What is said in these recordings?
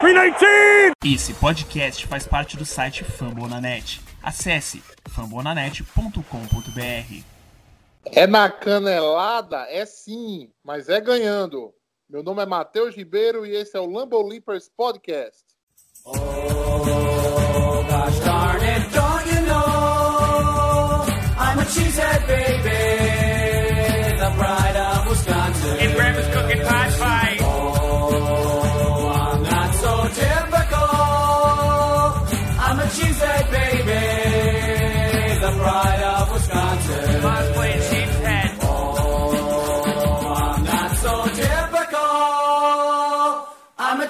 319! Esse podcast faz parte do site Fambonanet. Acesse fambonanet.com.br. É na canelada? É sim, mas é ganhando. Meu nome é Matheus Ribeiro e esse é o Lambo Leapers Podcast. Oh,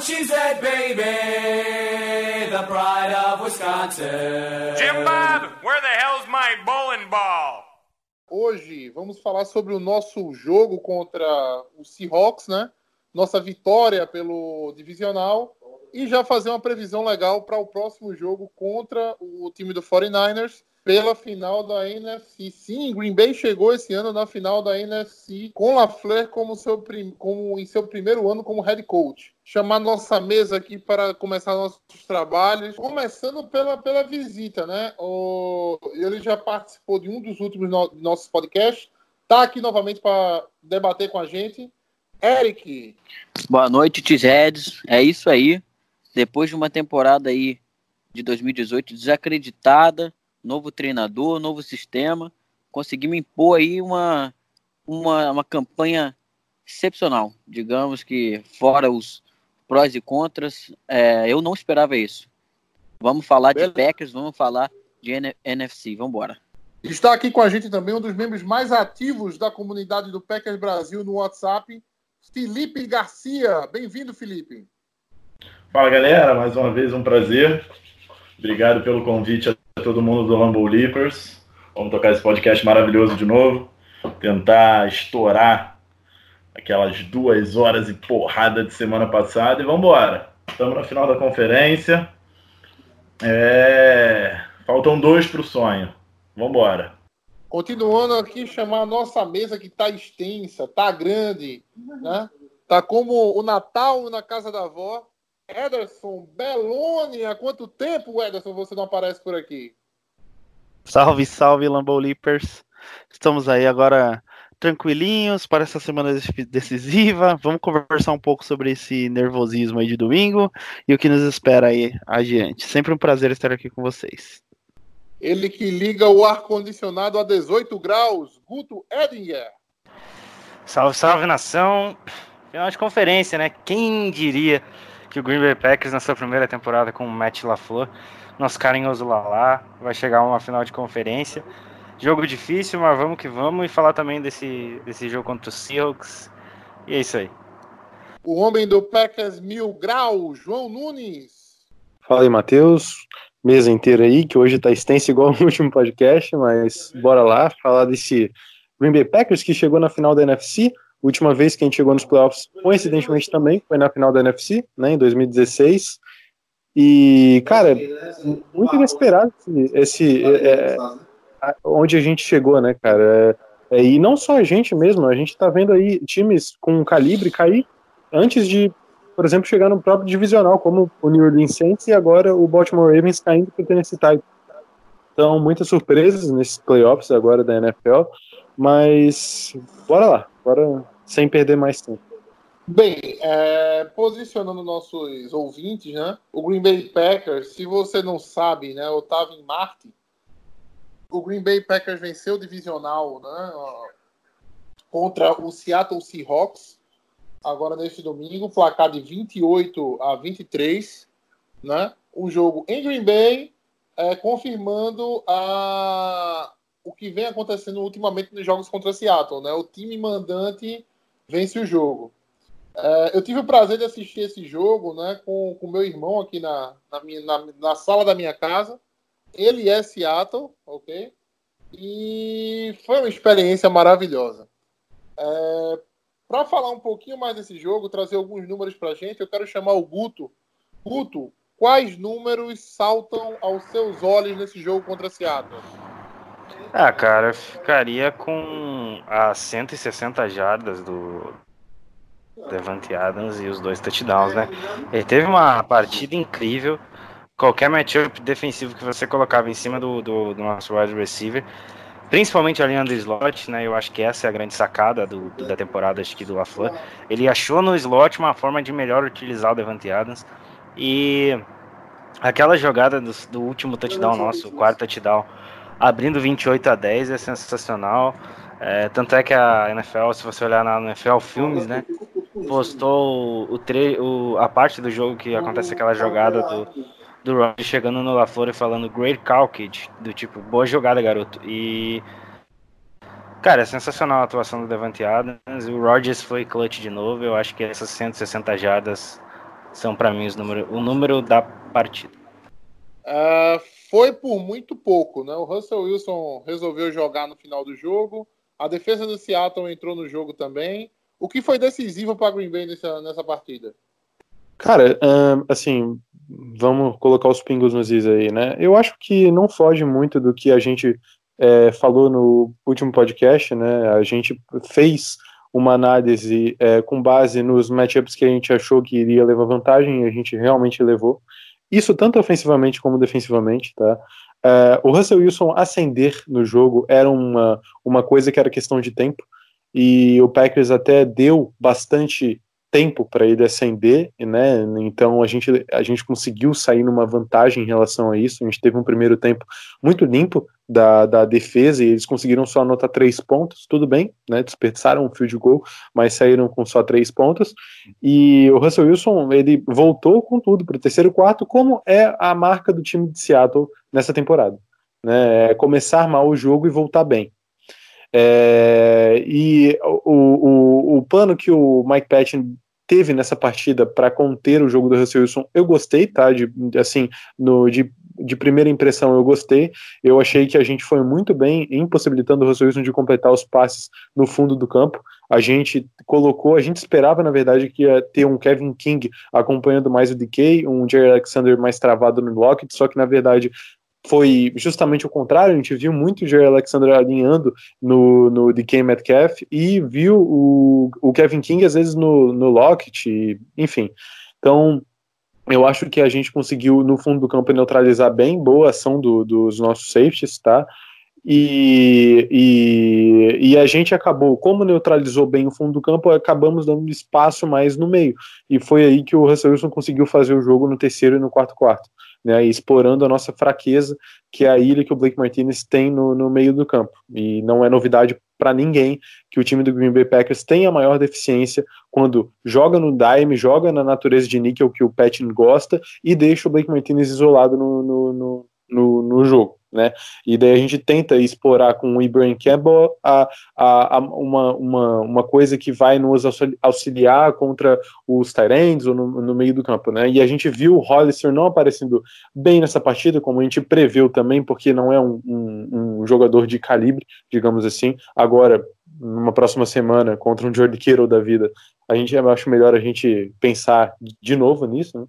Cheesehead baby, the pride of Wisconsin. Jim Bob, where the hell's my bowling ball? Hoje vamos falar sobre o nosso jogo contra o Seahawks, né? Nossa vitória pelo divisional e já fazer uma previsão legal para o próximo jogo contra o time do 49ers pela final da NFC. Sim, Green Bay chegou esse ano na final da NFC com LaFleur como, seu prim... como em seu primeiro ano como head coach. Chamar nossa mesa aqui para começar nossos trabalhos, começando pela, pela visita, né? O... Ele já participou de um dos últimos no... nossos podcasts, está aqui novamente para debater com a gente. Eric. Boa noite, T-Reds. É isso aí. Depois de uma temporada aí de 2018 desacreditada, novo treinador, novo sistema, conseguimos impor aí uma, uma, uma campanha excepcional. Digamos que, fora os prós e contras, é, eu não esperava isso. Vamos falar Beleza. de Packers, vamos falar de N NFC, vamos embora. Está aqui com a gente também um dos membros mais ativos da comunidade do Packers Brasil no WhatsApp, Felipe Garcia. Bem-vindo, Felipe. Fala, galera. Mais uma vez um prazer. Obrigado pelo convite a todo mundo do Lambo Leapers. Vamos tocar esse podcast maravilhoso de novo. Tentar estourar aquelas duas horas e porrada de semana passada e vamos embora. Estamos na final da conferência. É... Faltam dois para o sonho. Vamos embora. Continuando aqui, chamar a nossa mesa que está extensa, está grande, né? Tá como o Natal na casa da avó. Ederson Belloni, há quanto tempo, Ederson, você não aparece por aqui? Salve, salve, Lambo Leapers. Estamos aí agora tranquilinhos para essa semana decisiva. Vamos conversar um pouco sobre esse nervosismo aí de domingo e o que nos espera aí adiante. Sempre um prazer estar aqui com vocês. Ele que liga o ar-condicionado a 18 graus, Guto Edinger. Salve, salve, nação. Final de conferência, né? Quem diria que o Green Bay Packers, na sua primeira temporada com o Matt LaFleur, nosso carinhoso Lala, vai chegar a uma final de conferência. Jogo difícil, mas vamos que vamos. E falar também desse, desse jogo contra o Seahawks. E é isso aí. O homem do Packers Mil Grau, João Nunes. Fala aí, Matheus. Mesa inteira aí, que hoje tá extensa igual no último podcast, mas bora lá falar desse Green Bay Packers que chegou na final da NFC. Última vez que a gente chegou nos playoffs, coincidentemente também, foi na final da NFC, né, em 2016. E, cara, muito inesperado esse, é, é, onde a gente chegou, né, cara? É, e não só a gente mesmo, a gente tá vendo aí times com calibre cair antes de, por exemplo, chegar no próprio divisional, como o New Orleans Saints e agora o Baltimore Ravens caindo para o Tennessee Titans. Então, muitas surpresas nesses playoffs agora da NFL, mas bora lá, bora sem perder mais tempo. Bem, é, posicionando nossos ouvintes, né? O Green Bay Packers, se você não sabe, né? Estava em Marte. O Green Bay Packers venceu o divisional, né? Contra o Seattle Seahawks, agora neste domingo, placar de 28 a 23, né? Um jogo em Green Bay, é, confirmando a, o que vem acontecendo ultimamente nos jogos contra Seattle, né? O time mandante vence o jogo. É, eu tive o prazer de assistir esse jogo né, com o meu irmão aqui na, na, minha, na, na, sala da minha casa. Ele é Seattle, ok? E foi uma experiência maravilhosa. É, para falar um pouquinho mais desse jogo, trazer alguns números para gente, eu quero chamar o Guto. Guto, quais números saltam aos seus olhos nesse jogo contra Seattle? Ah, cara, ficaria com as 160 jardas do, Devante Adams e os dois touchdowns, né? Ele teve uma partida incrível. Qualquer matchup defensivo que você colocava em cima do, do, do nosso wide receiver, principalmente a linha do slot, né? Eu acho que essa é a grande sacada do da temporada acho que do LaFleur. Ele achou no slot uma forma de melhor utilizar o Devante Adams. E aquela jogada do, do último touchdown nosso, o quarto touchdown, abrindo 28 a 10 é sensacional. É, tanto é que a NFL, se você olhar na NFL Filmes, né, postou o, tre o, a parte do jogo que acontece aquela jogada do, do Rodgers chegando no LaFleur e falando Great Call, Kid, do tipo, boa jogada, garoto. E, cara, é sensacional a atuação do Devante Adams. O Rodgers foi clutch de novo. Eu acho que essas 160 jardas são, para mim, os número, o número da partida. Uh, foi por muito pouco, né? O Russell Wilson resolveu jogar no final do jogo. A defesa do Seattle entrou no jogo também. O que foi decisivo para Green Bay nessa, nessa partida? Cara, assim, vamos colocar os pingos nos is aí, né? Eu acho que não foge muito do que a gente é, falou no último podcast, né? A gente fez uma análise é, com base nos matchups que a gente achou que iria levar vantagem e a gente realmente levou. Isso tanto ofensivamente como defensivamente, tá? Uh, o Russell Wilson ascender no jogo era uma, uma coisa que era questão de tempo, e o Packers até deu bastante tempo para ele ascender, né? Então a gente, a gente conseguiu sair numa vantagem em relação a isso. A gente teve um primeiro tempo muito limpo da, da defesa e eles conseguiram só anotar três pontos, tudo bem, né? Desperdiçaram um field goal, mas saíram com só três pontos. E o Russell Wilson ele voltou com tudo para o terceiro quarto, como é a marca do time de Seattle nessa temporada, né? É começar mal o jogo e voltar bem. É, e o, o, o plano que o Mike Patton teve nessa partida para conter o jogo do Russell Wilson, eu gostei, tá? De, assim, no, de, de primeira impressão eu gostei. Eu achei que a gente foi muito bem impossibilitando o Russell Wilson de completar os passes no fundo do campo. A gente colocou, a gente esperava, na verdade, que ia ter um Kevin King acompanhando mais o DK, um Jerry Alexander mais travado no Lockett, só que na verdade foi justamente o contrário, a gente viu muito o Jerry Alexander alinhando no, no DK Metcalf e viu o, o Kevin King às vezes no, no Lockett, enfim. Então, eu acho que a gente conseguiu, no fundo do campo, neutralizar bem, boa ação do, dos nossos safeties, tá? E, e, e, a gente acabou, como neutralizou bem o fundo do campo, acabamos dando espaço mais no meio. E foi aí que o Russell Wilson conseguiu fazer o jogo no terceiro e no quarto quarto né, explorando a nossa fraqueza, que é a ilha que o Blake Martinez tem no, no meio do campo. E não é novidade para ninguém que o time do Green Bay Packers tenha maior deficiência quando joga no dime, joga na natureza de níquel que o Patton gosta e deixa o Blake Martinez isolado no, no, no, no jogo né? E daí a gente tenta explorar com o Ibrahim Campbell a, a, a, uma, uma, uma coisa que vai nos auxiliar contra os Tyrands ou no, no, meio do campo, né? E a gente viu o Hollister não aparecendo bem nessa partida, como a gente preveu também, porque não é um, um, um jogador de calibre, digamos assim. Agora, numa próxima semana, contra um Jordi Kittle da vida, a gente acho melhor a gente pensar de novo nisso, né?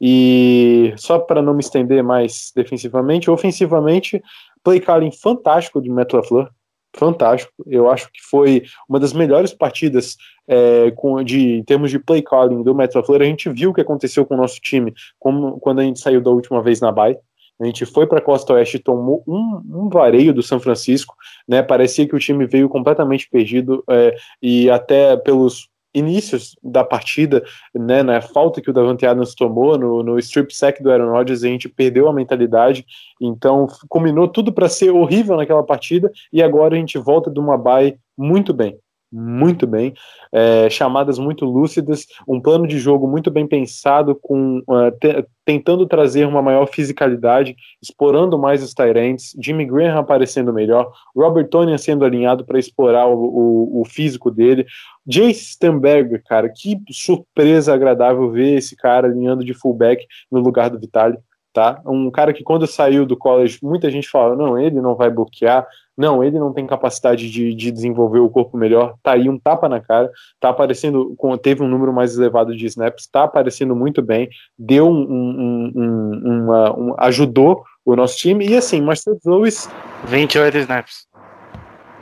E só para não me estender mais defensivamente, ofensivamente, play calling fantástico de Matt LaFleur, fantástico. Eu acho que foi uma das melhores partidas é, com, de, em termos de play calling do Matt LaFleur. A gente viu o que aconteceu com o nosso time como, quando a gente saiu da última vez na Bay. A gente foi para a Costa Oeste e tomou um, um, vareio do São Francisco, né? Parecia que o time veio completamente perdido é, e até pelos inícios da partida, né, na falta que o Davante Adams tomou no, no strip sack do Aaron Rodgers, a gente perdeu a mentalidade, então combinou tudo para ser horrível naquela partida e agora a gente volta de uma bye muito bem muito bem, é, chamadas muito lúcidas, um plano de jogo muito bem pensado, com uh, te, tentando trazer uma maior fisicalidade, explorando mais os Tyrants, Jimmy Graham aparecendo melhor, Robert Tonian sendo alinhado para explorar o, o, o, físico dele, Jace Stamberger, cara, que surpresa agradável ver esse cara alinhando de fullback no lugar do Vitali. Tá? Um cara que quando saiu do college, muita gente fala, não, ele não vai bloquear, não, ele não tem capacidade de, de desenvolver o corpo melhor, tá aí um tapa na cara, tá aparecendo, teve um número mais elevado de snaps, tá aparecendo muito bem, deu um, um, um, uma, um ajudou o nosso time, e assim, Marcelo Lewis... 28 snaps.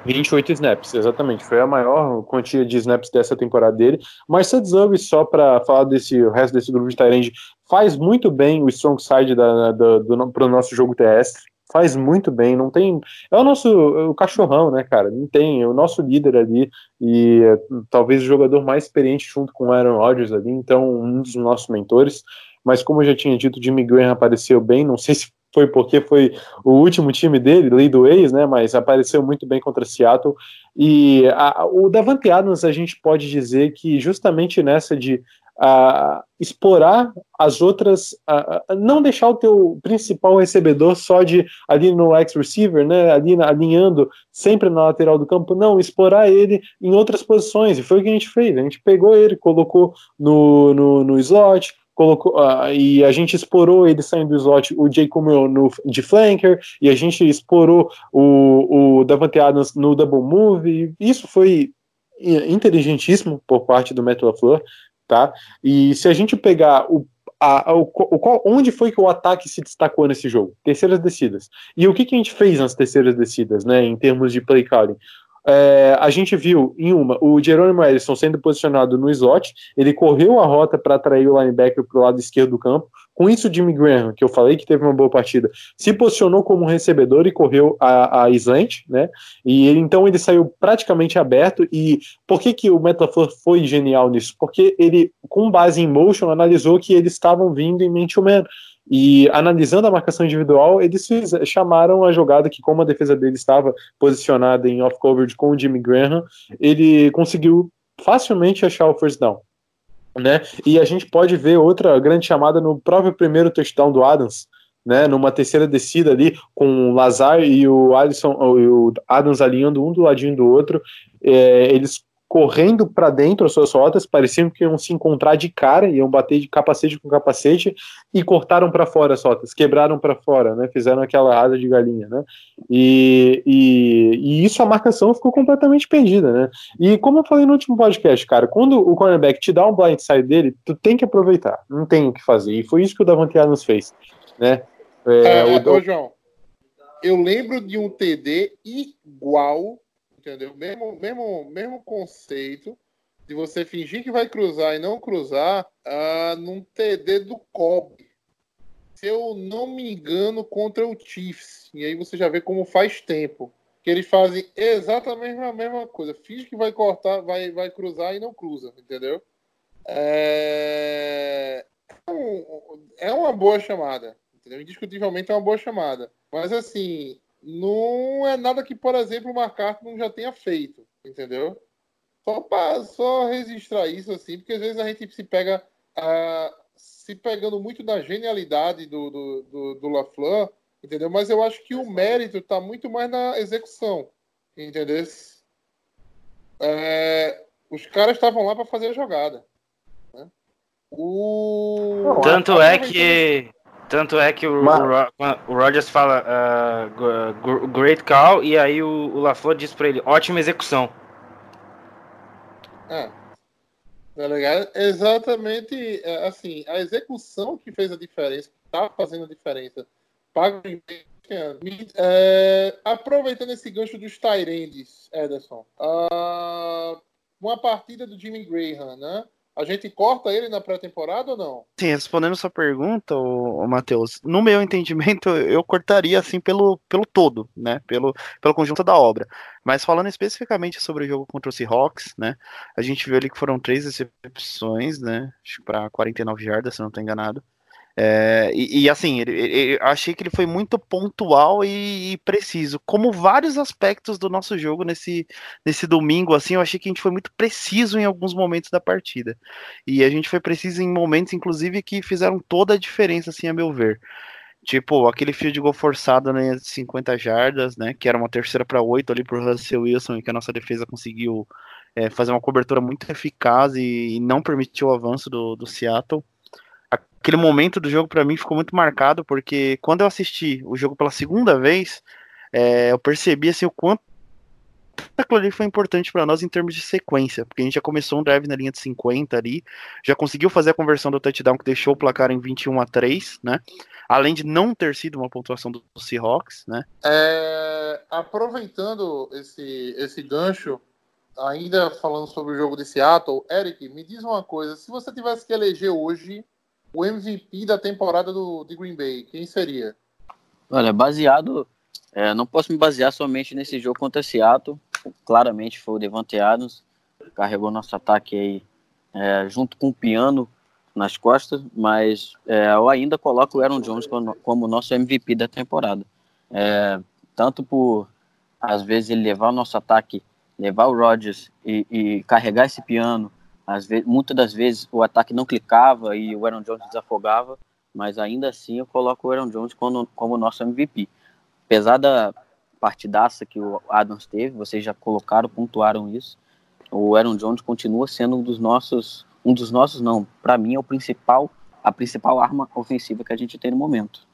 28 snaps, exatamente. Foi a maior quantia de snaps dessa temporada dele. Marcel Zubby, só para falar desse o resto desse grupo de Tyrande, faz muito bem o strong side da, da, do, pro nosso jogo terrestre. Faz muito bem, não tem. É o nosso o cachorrão, né, cara? Não tem. É o nosso líder ali e é, talvez o jogador mais experiente junto com o Aaron Rodgers ali, então um dos nossos mentores. Mas como eu já tinha dito, Jimmy Graham apareceu bem. Não sei se foi porque foi o último time dele, lei do ex, né? Mas apareceu muito bem contra Seattle. E a, o Davante Adams, a gente pode dizer que justamente nessa de a, explorar as outras, a, não deixar o teu principal recebedor só de ali no X receiver, né? Ali alinhando sempre na lateral do campo, não, explorar ele em outras posições. E foi o que a gente fez. A gente pegou ele, colocou no, no, no slot colocou uh, e a gente explorou ele saindo do slot, o Jay no, de flanker, e a gente explorou o, o Davante Adams no double move, isso foi inteligentíssimo por parte do Metal LaFleur, tá? E se a gente pegar o a, a, o, o, onde foi que o ataque se destacou nesse jogo? Terceiras descidas. E o que, que a gente fez nas terceiras descidas, né, em termos de play calling? É, a gente viu em uma o Jerônimo Ellison sendo posicionado no slot, ele correu a rota para atrair o linebacker para o lado esquerdo do campo. Com isso, o Jimmy Graham, que eu falei que teve uma boa partida, se posicionou como recebedor e correu a, a slant, né? E ele, então ele saiu praticamente aberto. E por que, que o Metaflor foi genial nisso? Porque ele, com base em motion, analisou que eles estavam vindo em man-to-man. E analisando a marcação individual, eles fiz, chamaram a jogada que, como a defesa dele estava posicionada em off-coverage com o Jimmy Graham, ele conseguiu facilmente achar o first down. Né? E a gente pode ver outra grande chamada no próprio primeiro touchdown do Adams, né, numa terceira descida ali, com o Lazar e o Alisson, o Adams alinhando um do ladinho do outro, é, eles correndo para dentro as suas rotas, pareciam que iam se encontrar de cara, iam bater de capacete com capacete e cortaram para fora as rotas, quebraram para fora, né? Fizeram aquela asa de galinha, né? E, e, e, isso a marcação ficou completamente perdida, né? E como eu falei no último podcast, cara, quando o cornerback te dá um blindside dele, tu tem que aproveitar, não tem o que fazer. E foi isso que o Davante Adams fez, né? É, é, o... Ô, João, eu lembro de um TD igual entendeu? Mesmo, mesmo, mesmo conceito de você fingir que vai cruzar e não cruzar uh, num TD do Cobb. Se eu não me engano, contra o Chiefs. E aí você já vê como faz tempo. Que eles fazem exatamente a mesma coisa. Finge que vai cortar, vai, vai cruzar e não cruza, entendeu? É, é uma boa chamada. Entendeu? Indiscutivelmente é uma boa chamada. Mas assim, não é nada que, por exemplo, o McCarthy não já tenha feito, entendeu? Só para só registrar isso, assim, porque às vezes a gente se pega se pegando muito da genialidade do, do, do, do LaFleur, entendeu? Mas eu acho que o mérito está muito mais na execução, entendeu? É, os caras estavam lá para fazer a jogada. Né? O... Tanto é que tanto é que o, o, o Rogers fala uh, great call e aí o, o LaFleur diz para ele ótima execução. É. Tá ligado? Exatamente é, assim, a execução que fez a diferença, tá fazendo a diferença. Paga é, aproveitando esse gancho dos Tyrandes, Ederson, uh, uma partida do Jimmy Graham, né? A gente corta ele na pré-temporada ou não? Sim, respondendo sua pergunta, o Matheus, no meu entendimento, eu cortaria assim pelo, pelo todo, né? Pelo, pelo conjunto da obra. Mas falando especificamente sobre o jogo contra o Seahawks, né? A gente viu ali que foram três recepções, né? Acho que para 49 jardas, se não estou enganado. É, e, e, assim, ele, achei que ele foi muito pontual e, e, preciso. Como vários aspectos do nosso jogo nesse, nesse domingo, assim, eu achei que a gente foi muito preciso em alguns momentos da partida. E a gente foi preciso em momentos, inclusive, que fizeram toda a diferença, assim, a meu ver. Tipo, aquele field goal forçado né, de 50 jardas, né? Que era uma terceira para oito ali pro Russell Wilson e que a nossa defesa conseguiu é, fazer uma cobertura muito eficaz e, e não permitiu o avanço do, do Seattle aquele momento do jogo para mim ficou muito marcado, porque quando eu assisti o jogo pela segunda vez, é, eu percebi assim, o quanto aquilo ali foi importante para nós em termos de sequência, porque a gente já começou um drive na linha de 50 ali, já conseguiu fazer a conversão do touchdown que deixou o placar em 21 a 3, né? Além de não ter sido uma pontuação do Seahawks, né? É, aproveitando esse, esse gancho, ainda falando sobre o jogo de Seattle, Eric, me diz uma coisa: se você tivesse que eleger hoje o MVP da temporada do, de Green Bay, quem seria? Olha, baseado. É, não posso me basear somente nesse jogo contra Seattle. Claramente foi o Devante Adams, carregou nosso ataque aí é, junto com o piano nas costas, mas é, eu ainda coloco o Aaron Jones como, como nosso MVP da temporada. É, tanto por, às vezes, ele levar o nosso ataque levar o Rodgers e, e carregar esse piano, às vezes, muitas das vezes o ataque não clicava e o Aaron Jones desafogava, mas ainda assim eu coloco o Aaron Jones como, como nosso MVP. Apesar da partidaça que o Adams teve, vocês já colocaram, pontuaram isso, o Aaron Jones continua sendo um dos nossos, um dos nossos não, para mim é o principal, a principal arma ofensiva que a gente tem no momento.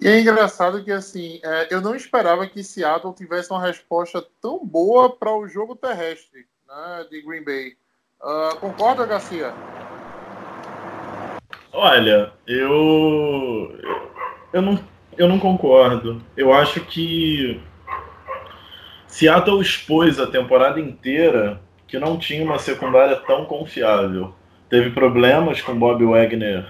E é engraçado que, assim, é, eu não esperava que Seattle tivesse uma resposta tão boa para o jogo terrestre né, de Green Bay. Uh, concorda, Garcia? Olha, eu. Eu não, eu não concordo. Eu acho que Seattle expôs a temporada inteira que não tinha uma secundária tão confiável. Teve problemas com Bob Wagner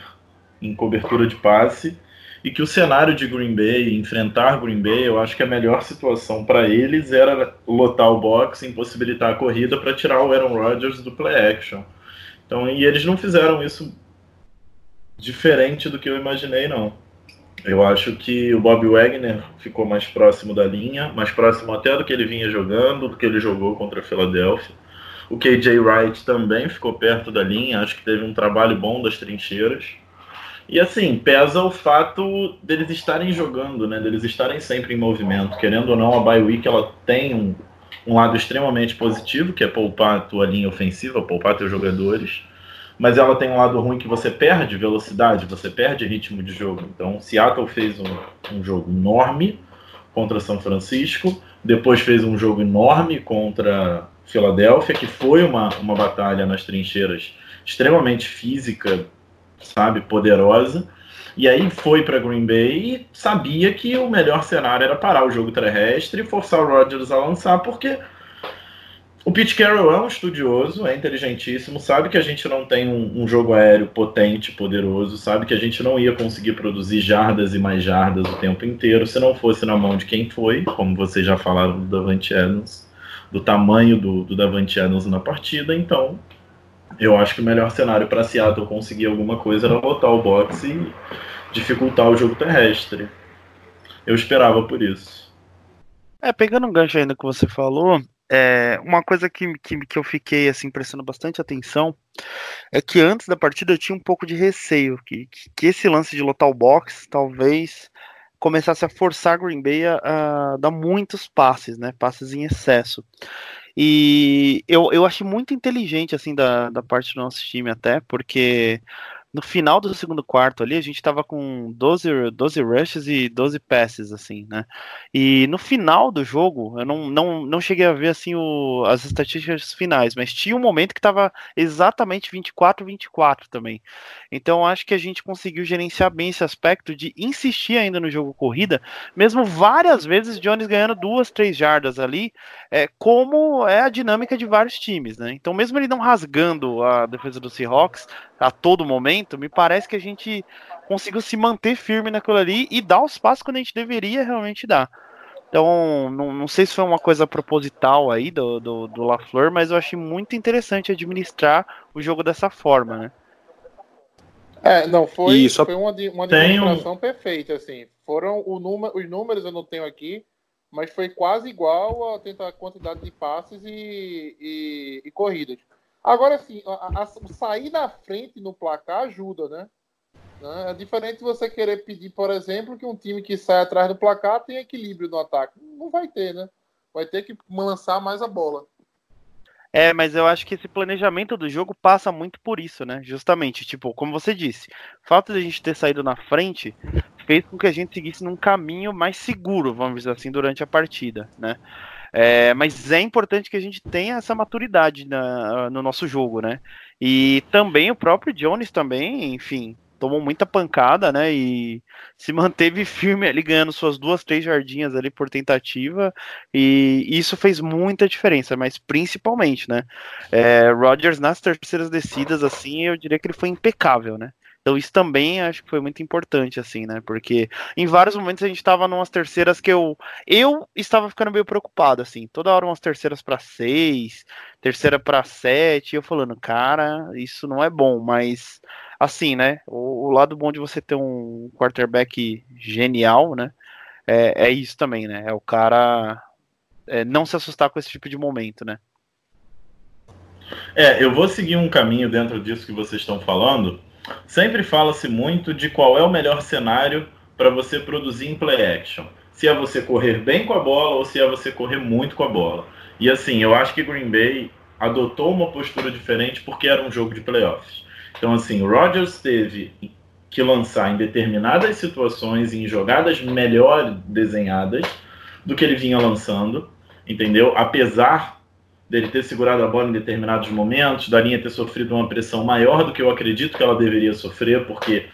em cobertura de passe e que o cenário de Green Bay, enfrentar Green Bay, eu acho que a melhor situação para eles era lotar o box, impossibilitar a corrida para tirar o Aaron Rodgers do play action. Então, e eles não fizeram isso diferente do que eu imaginei, não. Eu acho que o Bob Wagner ficou mais próximo da linha, mais próximo até do que ele vinha jogando, do que ele jogou contra a Philadelphia. O KJ Wright também ficou perto da linha, acho que teve um trabalho bom das trincheiras. E assim, pesa o fato deles estarem jogando, né? Deles estarem sempre em movimento. Querendo ou não, a bye week ela tem um, um lado extremamente positivo, que é poupar a tua linha ofensiva, poupar teus jogadores. Mas ela tem um lado ruim que você perde velocidade, você perde ritmo de jogo. Então, Seattle fez um, um jogo enorme contra São Francisco, depois fez um jogo enorme contra Filadélfia, que foi uma, uma batalha nas trincheiras extremamente física, sabe, poderosa. E aí foi para Green Bay e sabia que o melhor cenário era parar o jogo terrestre e forçar o Rodgers a lançar, porque o Pete Carroll é um estudioso, é inteligentíssimo, sabe que a gente não tem um, um, jogo aéreo potente, poderoso, sabe que a gente não ia conseguir produzir jardas e mais jardas o tempo inteiro se não fosse na mão de quem foi, como vocês já falaram do Davante Adams, do tamanho do, do Davante Adams na partida, então eu acho que o melhor cenário para Seattle conseguir alguma coisa era lotar o boxe e dificultar o jogo terrestre. Eu esperava por isso. É, pegando um gancho ainda que você falou, é, uma coisa que, que, que eu fiquei assim prestando bastante atenção é que antes da partida eu tinha um pouco de receio que, que esse lance de lotar o box talvez começasse a forçar Green Bay a, a dar muitos passes, né? Passes em excesso. E eu, eu achei muito inteligente, assim, da, da parte do nosso time até, porque no final do segundo quarto ali, a gente tava com 12, 12 rushes e 12 passes, assim, né? E no final do jogo, eu não, não, não cheguei a ver, assim, o, as estatísticas finais, mas tinha um momento que tava exatamente 24 24 também. Então, acho que a gente conseguiu gerenciar bem esse aspecto de insistir ainda no jogo corrida, mesmo várias vezes Jones ganhando duas, três jardas ali, é, como é a dinâmica de vários times, né? Então, mesmo ele não rasgando a defesa do Seahawks, a todo momento, me parece que a gente conseguiu se manter firme naquilo ali e dar os passos quando a gente deveria realmente dar. Então, não, não sei se foi uma coisa proposital aí do, do, do LaFleur, mas eu achei muito interessante administrar o jogo dessa forma, né? É, não, foi, só... foi uma, uma administração um... perfeita, assim. Foram o número, os números eu não tenho aqui, mas foi quase igual a, a quantidade de passes e, e, e corridas. Agora, assim, a, a, sair na frente no placar ajuda, né? né? É diferente você querer pedir, por exemplo, que um time que sai atrás do placar tenha equilíbrio no ataque. Não vai ter, né? Vai ter que lançar mais a bola. É, mas eu acho que esse planejamento do jogo passa muito por isso, né? Justamente, tipo, como você disse, o fato de a gente ter saído na frente fez com que a gente seguisse num caminho mais seguro, vamos dizer assim, durante a partida, né? É, mas é importante que a gente tenha essa maturidade na, no nosso jogo, né? E também o próprio Jones também, enfim, tomou muita pancada, né? E se manteve firme ali, ganhando suas duas, três jardinhas ali por tentativa. E isso fez muita diferença, mas principalmente, né? É, Rodgers nas terceiras descidas, assim, eu diria que ele foi impecável, né? Então isso também acho que foi muito importante, assim, né? Porque em vários momentos a gente estava numas terceiras que eu eu estava ficando meio preocupado, assim, toda hora umas terceiras para seis, terceira para sete, eu falando, cara, isso não é bom, mas assim, né? O, o lado bom de você ter um quarterback genial, né? É, é isso também, né? É o cara é, não se assustar com esse tipo de momento, né? É, eu vou seguir um caminho dentro disso que vocês estão falando Sempre fala-se muito de qual é o melhor cenário para você produzir em play action. Se é você correr bem com a bola ou se é você correr muito com a bola. E assim, eu acho que Green Bay adotou uma postura diferente porque era um jogo de playoffs. Então, assim, o Rodgers teve que lançar em determinadas situações, em jogadas melhor desenhadas do que ele vinha lançando, entendeu? Apesar dele ter segurado a bola em determinados momentos, da linha ter sofrido uma pressão maior do que eu acredito que ela deveria sofrer, porque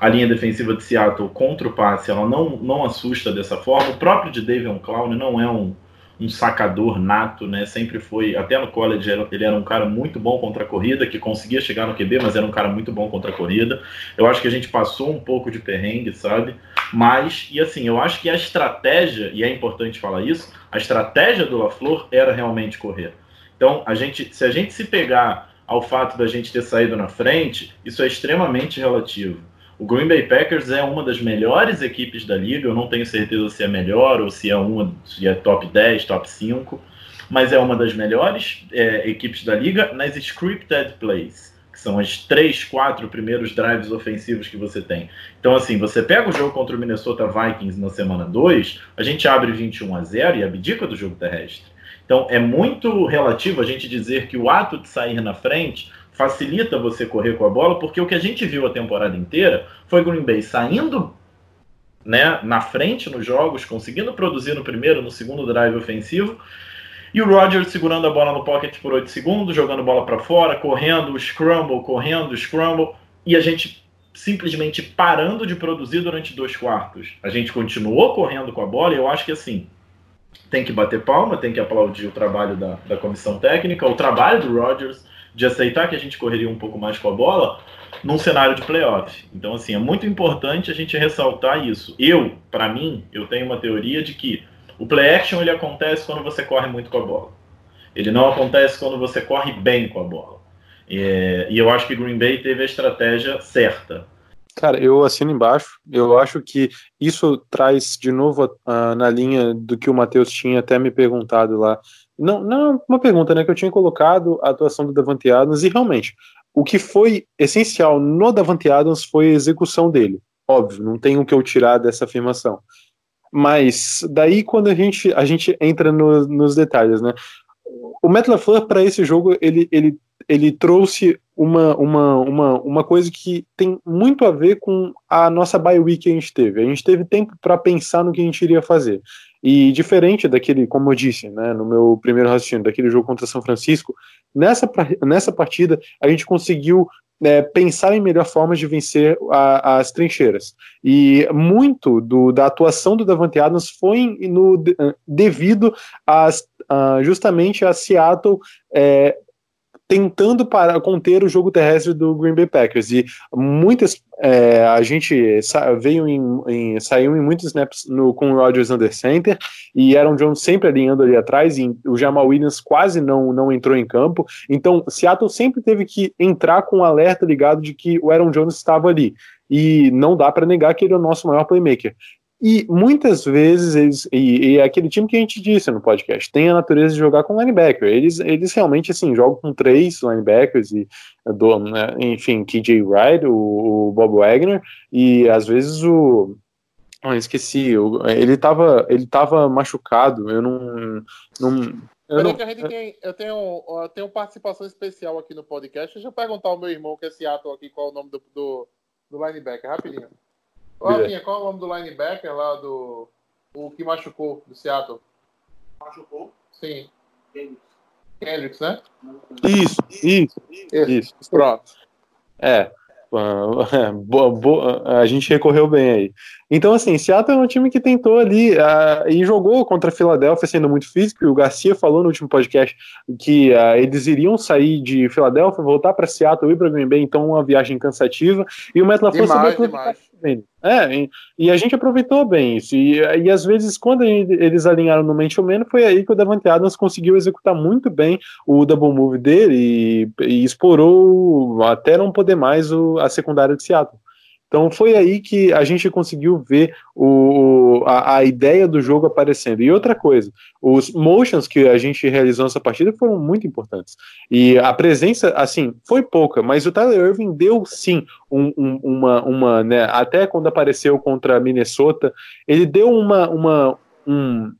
a linha defensiva de Seattle contra o passe ela não, não assusta dessa forma. O próprio de David Clown não é um, um sacador nato, né? Sempre foi, até no college ele era um cara muito bom contra a corrida, que conseguia chegar no QB, mas era um cara muito bom contra a corrida. Eu acho que a gente passou um pouco de perrengue, sabe? Mas, e assim, eu acho que a estratégia, e é importante falar isso, a estratégia do LaFleur era realmente correr. Então, a gente, se a gente se pegar ao fato da gente ter saído na frente, isso é extremamente relativo. O Green Bay Packers é uma das melhores equipes da liga, eu não tenho certeza se é melhor ou se é uma, se é top 10, top 5, mas é uma das melhores é, equipes da liga nas scripted plays, que são as três, quatro primeiros drives ofensivos que você tem. Então, assim, você pega o jogo contra o Minnesota Vikings na semana 2, a gente abre 21 a 0 e abdica do jogo terrestre. Então, é muito relativo a gente dizer que o ato de sair na frente facilita você correr com a bola, porque o que a gente viu a temporada inteira foi Green Bay saindo né, na frente nos jogos, conseguindo produzir no primeiro, no segundo drive ofensivo, e o Rodgers segurando a bola no pocket por 8 segundos, jogando bola para fora, correndo, scramble, correndo, scramble, e a gente simplesmente parando de produzir durante dois quartos. A gente continuou correndo com a bola, e eu acho que assim, tem que bater palma, tem que aplaudir o trabalho da, da comissão técnica, o trabalho do Rodgers de aceitar que a gente correria um pouco mais com a bola num cenário de playoff. Então, assim, é muito importante a gente ressaltar isso. Eu, para mim, eu tenho uma teoria de que o play action ele acontece quando você corre muito com a bola. Ele não acontece quando você corre bem com a bola. É, e eu acho que Green Bay teve a estratégia certa. Cara, eu assino embaixo. Eu acho que isso traz de novo uh, na linha do que o Matheus tinha até me perguntado lá. Não, não uma pergunta, né? Que eu tinha colocado a atuação do Davante Adams e realmente o que foi essencial no Davante Adams foi a execução dele. Óbvio, não tem o que eu tirar dessa afirmação. Mas daí quando a gente, a gente entra no, nos detalhes, né? O Matt LaFleur para esse jogo ele, ele, ele trouxe uma, uma, uma, uma coisa que tem muito a ver com a nossa bye week que a gente teve. A gente teve tempo para pensar no que a gente iria fazer. E diferente daquele, como eu disse, né, no meu primeiro raciocínio, daquele jogo contra São Francisco, nessa, nessa partida a gente conseguiu é, pensar em melhor formas de vencer a, as trincheiras. E muito do, da atuação do Davante Adams foi no, devido a, justamente a Seattle é, tentando para conter o jogo terrestre do Green Bay Packers. E muitas é, a gente veio em, em, saiu em muitos snaps no, com o Rodgers under center e Aaron Jones sempre alinhando ali atrás e o Jamal Williams quase não, não entrou em campo. Então, Seattle sempre teve que entrar com um alerta ligado de que o Aaron Jones estava ali. E não dá para negar que ele é o nosso maior playmaker. E muitas vezes, eles, e, e, é aquele time que a gente disse no podcast, tem a natureza de jogar com linebacker. Eles, eles realmente, assim, jogam com três linebackers, e, do, né, enfim, KJ Wright, o, o, Bob Wagner, e às vezes o. Ah, esqueci, ele estava ele tava machucado, eu não, não. Eu, não... que a gente tem, eu, tenho, eu tenho participação especial aqui no podcast. Deixa eu perguntar ao meu irmão, que é Seattle, aqui, qual é o nome do, do, do linebacker, rapidinho. Qual é o nome do linebacker lá do. O que machucou do Seattle? Machucou? Sim. Kendricks, né? Isso, isso, isso. isso. Pronto. É. Boa, boa, a gente recorreu bem aí. Então, assim, Seattle é um time que tentou ali uh, e jogou contra a Filadélfia sendo muito físico. E o Garcia falou no último podcast que uh, eles iriam sair de Filadélfia, voltar para Seattle e para Green Bay, então uma viagem cansativa. E o Matt LaFleur demais, demais. É, e, e, a gente aproveitou bem isso. E, e às vezes, quando eles alinharam no mente Man, foi aí que o Davante Adams conseguiu executar muito bem o double move dele e, e explorou até não poder mais o, a secundária de Seattle. Então foi aí que a gente conseguiu ver o, a, a, ideia do jogo aparecendo. E outra coisa, os motions que a gente realizou nessa partida foram muito importantes. E a presença, assim, foi pouca, mas o Tyler Irving deu sim um, um, uma, uma né, até quando apareceu contra Minnesota, ele deu uma, uma um,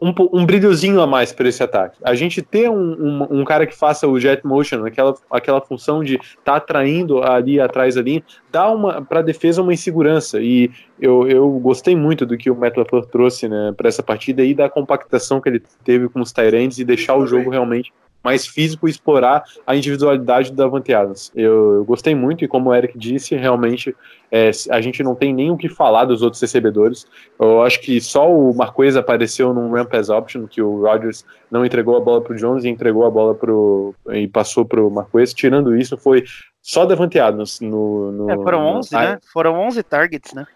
um, um brilhozinho a mais para esse ataque. A gente ter um, um, um, cara que faça o jet motion, aquela, aquela função de estar tá atraindo ali atrás ali, dá uma para a defesa uma insegurança. E eu, eu gostei muito do que o Matt LaFleur trouxe né, para essa partida e da compactação que ele teve com os Tyrants e deixar o jogo realmente mais físico e explorar a individualidade do Davante Adams. Eu, eu, gostei muito e como o Eric disse, realmente é, a gente não tem nem o que falar dos outros recebedores. Eu acho que só o Marquês apareceu num ramp as option, que o Rodgers não entregou a bola para o Jones e entregou a bola pro, e passou para o Marquês. Tirando isso, foi só Davante Adams no... no é, foram 11, no... né? Foram 11 targets, né?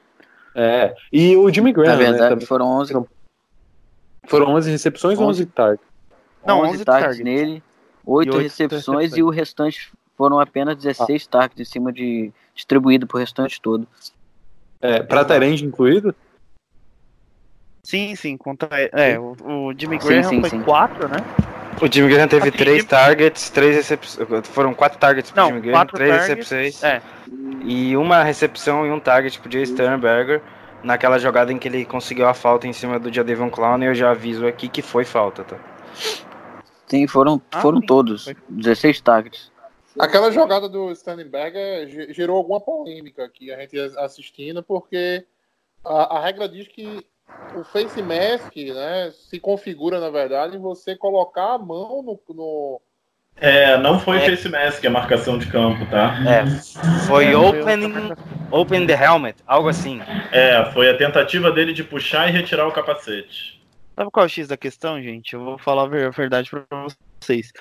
É, e o Jimmy Graham, Na né, verdade, né, foram 11. Foram 11 recepções 11. ou 11 targets? Não, 11, 11 targets, targets nele, 8, 8 recepções e o restante foram apenas 16 ah. targets em cima de distribuído pro restante todo. É, pra Tyrande incluído? Sim, sim, contra, é, o, o Jimmy Graham sim, sim, foi 4, né? O Jimmy Graham teve 3 targets, 3 recepções. Foram 4 targets pro Não, Jimmy Graham, 3 recepções. É. E uma recepção e um target pro Jay Sternberger naquela jogada em que ele conseguiu a falta em cima do Jadevon Clown. Eu já aviso aqui que foi falta, tá? Sim, foram, ah, foram sim. todos. 16 targets. Aquela jogada do Stanlenberger gerou alguma polêmica aqui, a gente assistindo, porque a, a, regra diz que o face mask né, se configura, na verdade, em você colocar a mão no. no... É, não foi é. face mask a marcação de campo, tá? É, foi opening, open the helmet, algo assim. É, foi a tentativa dele de puxar e retirar o capacete. Sabe qual é o X da questão, gente? Eu vou falar a verdade para vocês.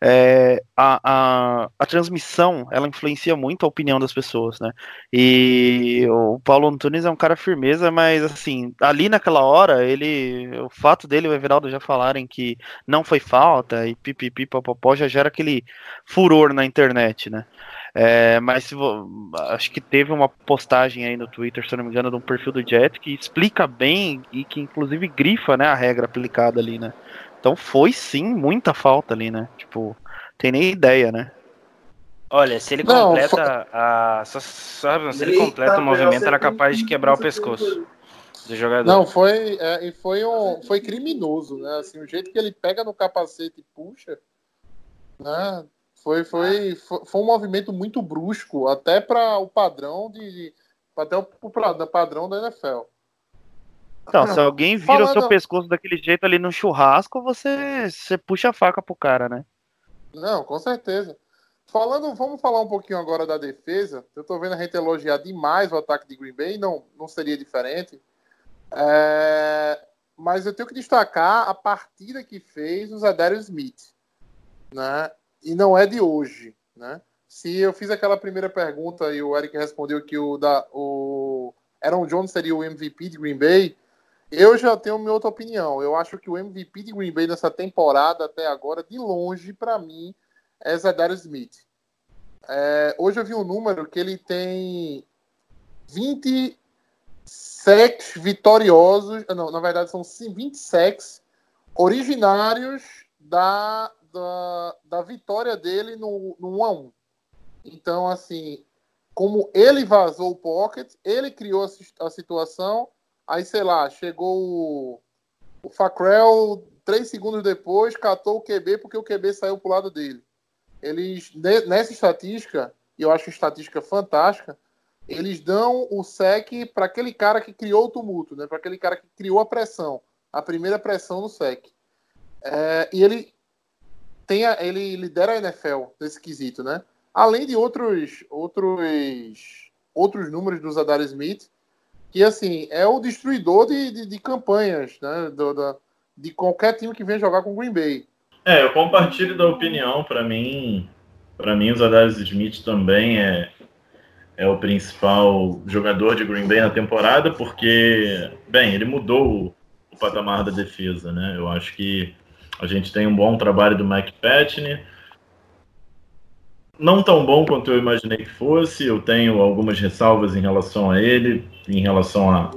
É, a, a, a, transmissão, ela influencia muito a opinião das pessoas, né? E o Paulo Antunes é um cara firmeza, mas assim, ali naquela hora, ele, o fato dele e o Everaldo já falarem que não foi falta e pipipi, popopó, já gera aquele furor na internet, né? É, mas se, acho que teve uma postagem aí no Twitter, se não me engano, de um perfil do Jet que explica bem e que inclusive grifa né, a regra aplicada ali, né? Então foi sim muita falta ali, né? Tipo, tem nem ideia, né? Olha, se ele completa não, a. Só, sabe, se ele completa o movimento, era capaz de quebrar o pescoço do jogador. Não, foi, é, foi, um, foi criminoso, né? Assim, o jeito que ele pega no capacete e puxa, né? Foi, foi, foi, foi um movimento muito brusco, até para o padrão de. Até o padrão da NFL. Então, se alguém vira Falando... o seu pescoço daquele jeito ali no churrasco, você, você puxa a faca pro cara, né? Não, com certeza. Falando, vamos falar um pouquinho agora da defesa. Eu tô vendo a gente elogiar demais o ataque de Green Bay, não, não seria diferente. É... Mas eu tenho que destacar a partida que fez o Zadarius Smith. Né? E não é de hoje, né? Se eu fiz aquela primeira pergunta e o Eric respondeu que o da o Aaron Jones seria o MVP de Green Bay, eu já tenho minha outra opinião. Eu acho que o MVP de Green Bay nessa temporada até agora, de longe, para mim, é Zadarius Smith. É, hoje eu vi um número que ele tem 20 sacks vitoriosos, não, na verdade são 20 sacks originários da da, da vitória dele no, no 1 a 1 Então, assim, como ele vazou o pocket, ele criou a, a situação, aí, sei lá, chegou o, o Facrell três segundos depois, catou o QB porque o QB saiu pro lado dele. Eles, nessa estatística, e eu acho estatística fantástica, eles dão o sec para aquele cara que criou o tumulto, né? para aquele cara que criou a pressão, a primeira pressão no sec. É, e ele tem a, ele lidera a NFL nesse quesito, né? Além de outros outros outros números do Zadar Smith, que assim é o destruidor de, de, de campanhas, né? Do, da, de qualquer time que venha jogar com o Green Bay. É, eu compartilho da opinião. Para mim, para mim, o Zadar Smith também é é o principal jogador de Green Bay na temporada, porque, bem, ele mudou o, o patamar da defesa, né? Eu acho que a gente tem um bom trabalho do Mike Patney, não tão bom quanto eu imaginei que fosse. Eu tenho algumas ressalvas em relação a ele, em relação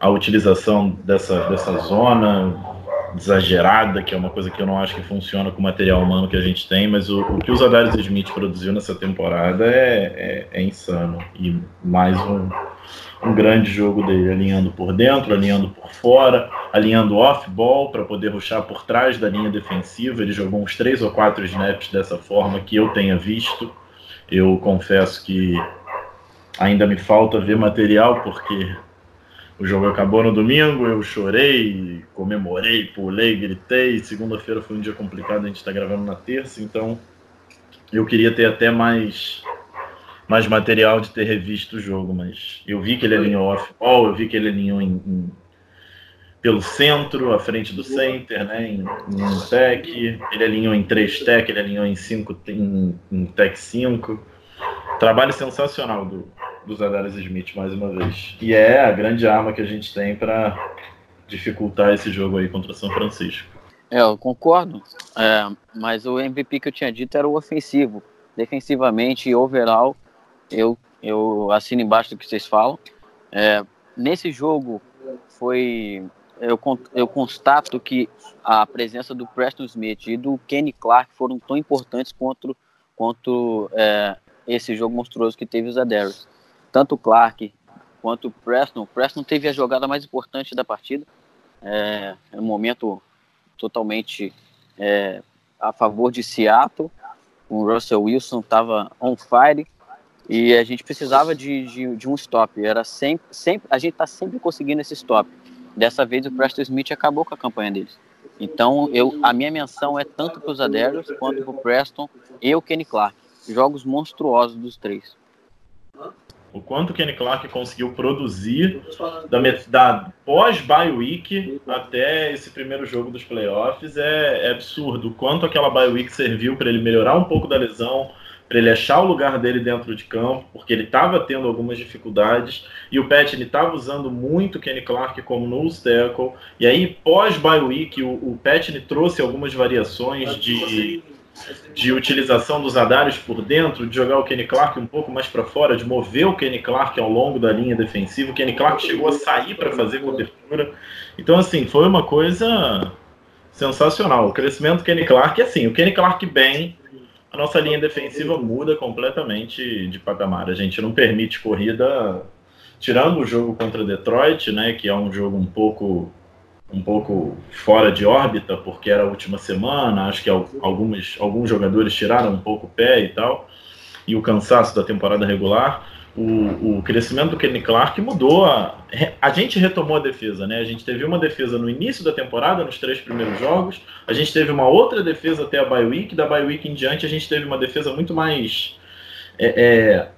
à utilização dessa, dessa zona exagerada, que é uma coisa que eu não acho que funciona com o material humano que a gente tem, mas o, o que o Zadarius Smith produziu nessa temporada é, é, é insano. E mais um, um grande jogo dele, alinhando por dentro, alinhando por fora, alinhando off-ball para poder ruxar por trás da linha defensiva. Ele jogou uns três ou quatro snaps dessa forma que eu tenha visto. Eu confesso que ainda me falta ver material, porque o jogo acabou no domingo, eu chorei, comemorei, pulei, gritei. Segunda-feira foi um dia complicado, a gente está gravando na terça, então eu queria ter até mais mais material de ter revisto o jogo, mas eu vi que ele alinhou off-ball, eu vi que ele alinhou em, em, pelo centro, à frente do center, né, em, em um tech, ele alinhou em 3 tech, ele alinhou em 5 em, em tech 5. Trabalho sensacional do, do Zadarius Smith mais uma vez. E é a grande arma que a gente tem para dificultar esse jogo aí contra São Francisco. É, eu concordo, é, mas o MVP que eu tinha dito era o ofensivo. Defensivamente, overall, eu, eu assino embaixo do que vocês falam. É, nesse jogo, foi eu, eu constato que a presença do Preston Smith e do Kenny Clark foram tão importantes quanto, quanto é, esse jogo monstruoso que teve os Adares tanto o Clark quanto o Preston. O Preston teve a jogada mais importante da partida. É, um momento totalmente é, a favor de Seattle. O Russell Wilson estava on fire e a gente precisava de, de, de, um stop. Era sempre, sempre a gente está sempre conseguindo esse stop. Dessa vez o Preston Smith acabou com a campanha deles. Então eu, a minha menção é tanto para os Aderios quanto para o Preston e o Kenny Clark. Jogos monstruosos dos três. O quanto o Kenny Clark conseguiu produzir da, da pós-bye week até esse primeiro jogo dos playoffs. É, é absurdo. O quanto aquela bye week serviu para ele melhorar um pouco da lesão, para ele achar o lugar dele dentro de campo, porque ele estava tendo algumas dificuldades, e o Pet estava usando muito o Kenny Clark como nose tackle, e aí pós-bye week o, o trouxe algumas variações de de utilização dos adários por dentro, de jogar o Kenny Clark um pouco mais para fora, de mover o Kenny Clark ao longo da linha defensiva. O Kenny Clark chegou a sair para fazer cobertura. Então, assim, foi uma coisa sensacional. O crescimento do Kenny Clark, assim, o Kenny Clark bem, a nossa linha defensiva muda completamente de patamar. A gente não permite corrida, tirando o jogo contra Detroit, né, que é um jogo um pouco um pouco fora de órbita, porque era a última semana, acho que algumas, alguns jogadores tiraram um pouco o pé e tal, e o cansaço da temporada regular, o, o crescimento do Kenny Clark mudou. A, a gente retomou a defesa, né? A gente teve uma defesa no início da temporada, nos três primeiros jogos, a gente tye uma outra defesa até a bye week, da bye week em diante a gente teve uma defesa muito mais é, é,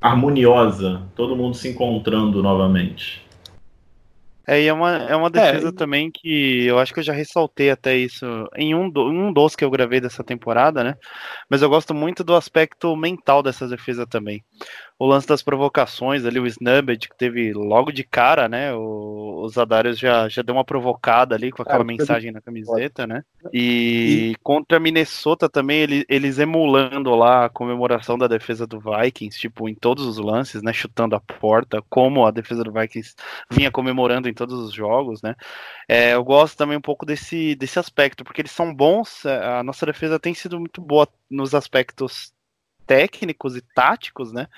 harmoniosa, todo mundo se encontrando novamente. É, e é uma, é uma defesa é, também que eu acho que eu já ressaltei até isso em um, do, um dos que eu gravei dessa temporada, né? Mas eu gosto muito do aspecto mental dessa defesa também o lance das provocações ali, o Snubbed, que teve logo de cara, né? O, o Zadarius já, já deu uma provocada ali com aquela mensagem na camiseta, né? E, e... contra Minnesota também, ele, eles emulando lá a comemoração da defesa do Vikings, tipo, em todos os lances, né? Chutando a porta, como a defesa do Vikings vinha comemorando em todos os jogos, né? É, eu gosto também um pouco desse, desse aspecto, porque eles são bons, é, a nossa defesa tem sido muito boa nos aspectos técnicos e táticos, né?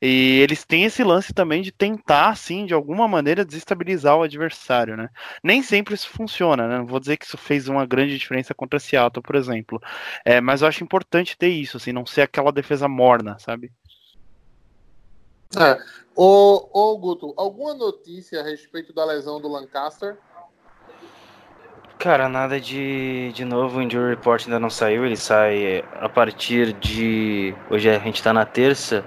E eles têm esse lance também de tentar, assim, de alguma maneira, desestabilizar o adversário, né? Nem sempre isso funciona, né? Não vou dizer que isso fez uma grande diferença contra Seattle, por exemplo. É, mas eu acho importante ter isso, assim, não ser aquela defesa morna, sabe? É. Ô, ô Guto, alguma notícia a respeito da lesão do Lancaster? Cara, nada de, de novo, o injury report ainda não saiu, ele sai a partir de. Hoje a gente tá na terça.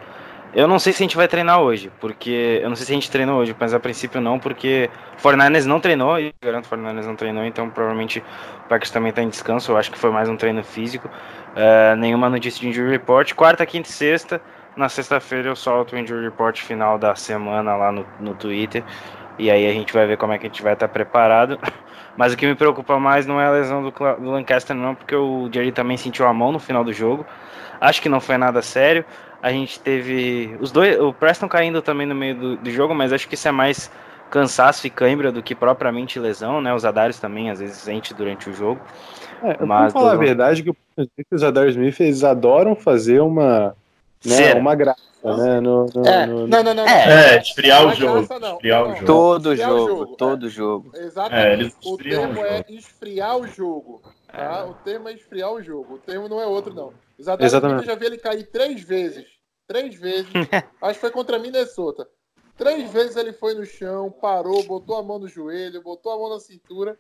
Eu não sei se a gente vai treinar hoje, porque. Eu não sei se a gente treinou hoje, mas a princípio não, porque o não treinou, e garanto que o não treinou, então provavelmente o Packers também tá em descanso, eu acho que foi mais um treino físico. Uh, nenhuma notícia de injury report. Quarta, quinta e sexta. Na sexta-feira eu solto o injury report final da semana lá no, no Twitter. E aí a gente vai ver como é que a gente vai estar preparado. Mas o que me preocupa mais não é a lesão do, do Lancaster, não, porque o Jerry também sentiu a mão no final do jogo. Acho que não foi nada sério. A gente teve os dois, o Preston caindo também no meio do, do jogo, mas acho que isso é mais cansaço e cãibra do que propriamente lesão, né? Os Adares também às vezes sente durante o jogo. É, mas falar a verdade que os Adares Smith eles adoram fazer uma né, uma graça né? No, no, é, no... Não, não, não. É, é esfriar o jogo. esfriar o jogo. Todo jogo, jogo, todo é. jogo. Exatamente. É, o termo o é esfriar o jogo. Tá? É. O termo é esfriar o jogo. O termo não é outro, não. Exatamente. Exatamente. Eu já vi ele cair três vezes. Três vezes. Acho que foi contra a Minnesota. Três vezes ele foi no chão, parou, botou a mão no joelho, botou a mão na cintura,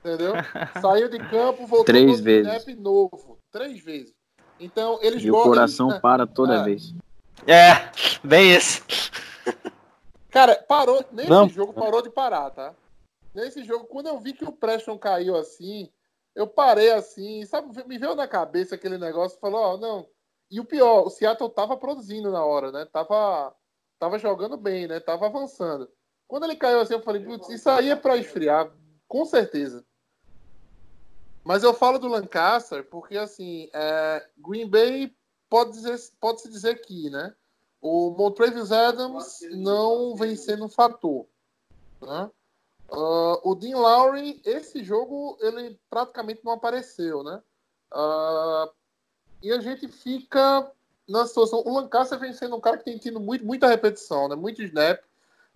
entendeu? Saiu de campo, voltou Três vezes. snap novo. Três vezes. Então, eles E o coração eles, para toda é, vez. É, bem isso. Cara, parou. Nesse Não. jogo parou de parar, tá? Nesse jogo, quando eu vi que o Preston caiu assim, eu parei assim, sabe? Me veio na cabeça aquele negócio, falou, ó, oh, não. E o pior, o Seattle tava produzindo na hora, né? Tava, tava jogando bem, né? Tava avançando. Quando ele caiu assim, eu falei, putz, isso aí é pra esfriar, com certeza. Mas eu falo do Lancaster porque, assim, é, Green Bay pode dizer, pode se dizer que, né? O Montrevis Adams não vem sendo um fator, né? Uh, o Dean Lowry, esse jogo ele praticamente não apareceu, né? Uh, e a gente fica na situação. O Lancaster vem sendo um cara que tem tido muito, muita repetição, né? Muito snap,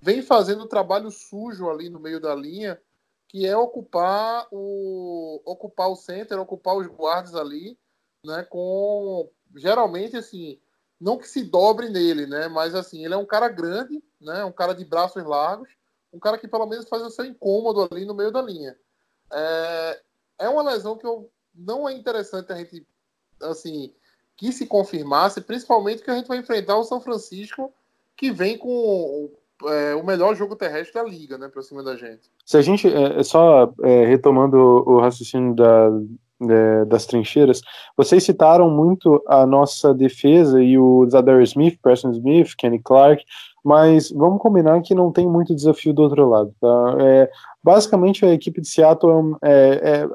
vem fazendo trabalho sujo ali no meio da linha, que é ocupar o ocupar o center, ocupar os guardas ali, né? Com geralmente, assim, não que se dobre nele, né? Mas, assim, ele é um cara grande, né? Um cara de braços largos, um cara que pelo menos faz o seu incômodo ali no meio da linha. É, é uma lesão que eu, não é interessante a gente, assim, que se confirmasse, principalmente que a gente vai enfrentar o São Francisco, que vem com é, o melhor jogo terrestre da liga, né, pra cima da gente. Se a gente, é, só é, retomando o raciocínio da, é, das trincheiras. Vocês citaram muito a nossa defesa e o Zadar Smith, Preston Smith, Kenny Clark, mas vamos combinar que não tem muito desafio do outro lado. Tá? É, basicamente, a equipe de Seattle é, é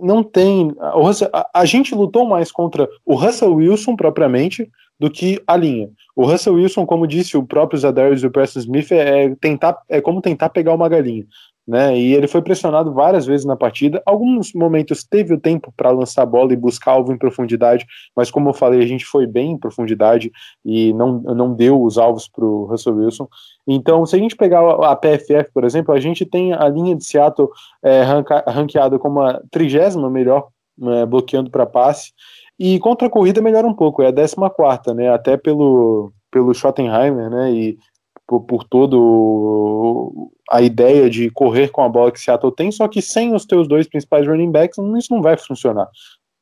não tem. Russell, a, a, gente lutou mais contra o Russell Wilson propriamente do que a linha. O Russell Wilson, como disse o próprio Zadarius e o Preston Smith, é, tentar, é como tentar pegar uma galinha né? E ele foi pressionado várias vezes na partida. Alguns momentos teve o tempo para lançar a bola e buscar alvo em profundidade, mas como eu falei, a gente foi bem em profundidade e não, não deu os alvos para o Russell Wilson. Então, se a gente pegar a PFF, por exemplo, a gente tem a linha de Seattle é, ranqueada como a trigésima melhor né, bloqueando para passe. E contra a corrida melhora um pouco, é a 14 quarta, né? Até pelo, pelo Schottenheimer, né? E por, por todo a ideia de correr com a bola que Seattle tem, só que sem os teus dois principais running backs, isso não vai funcionar.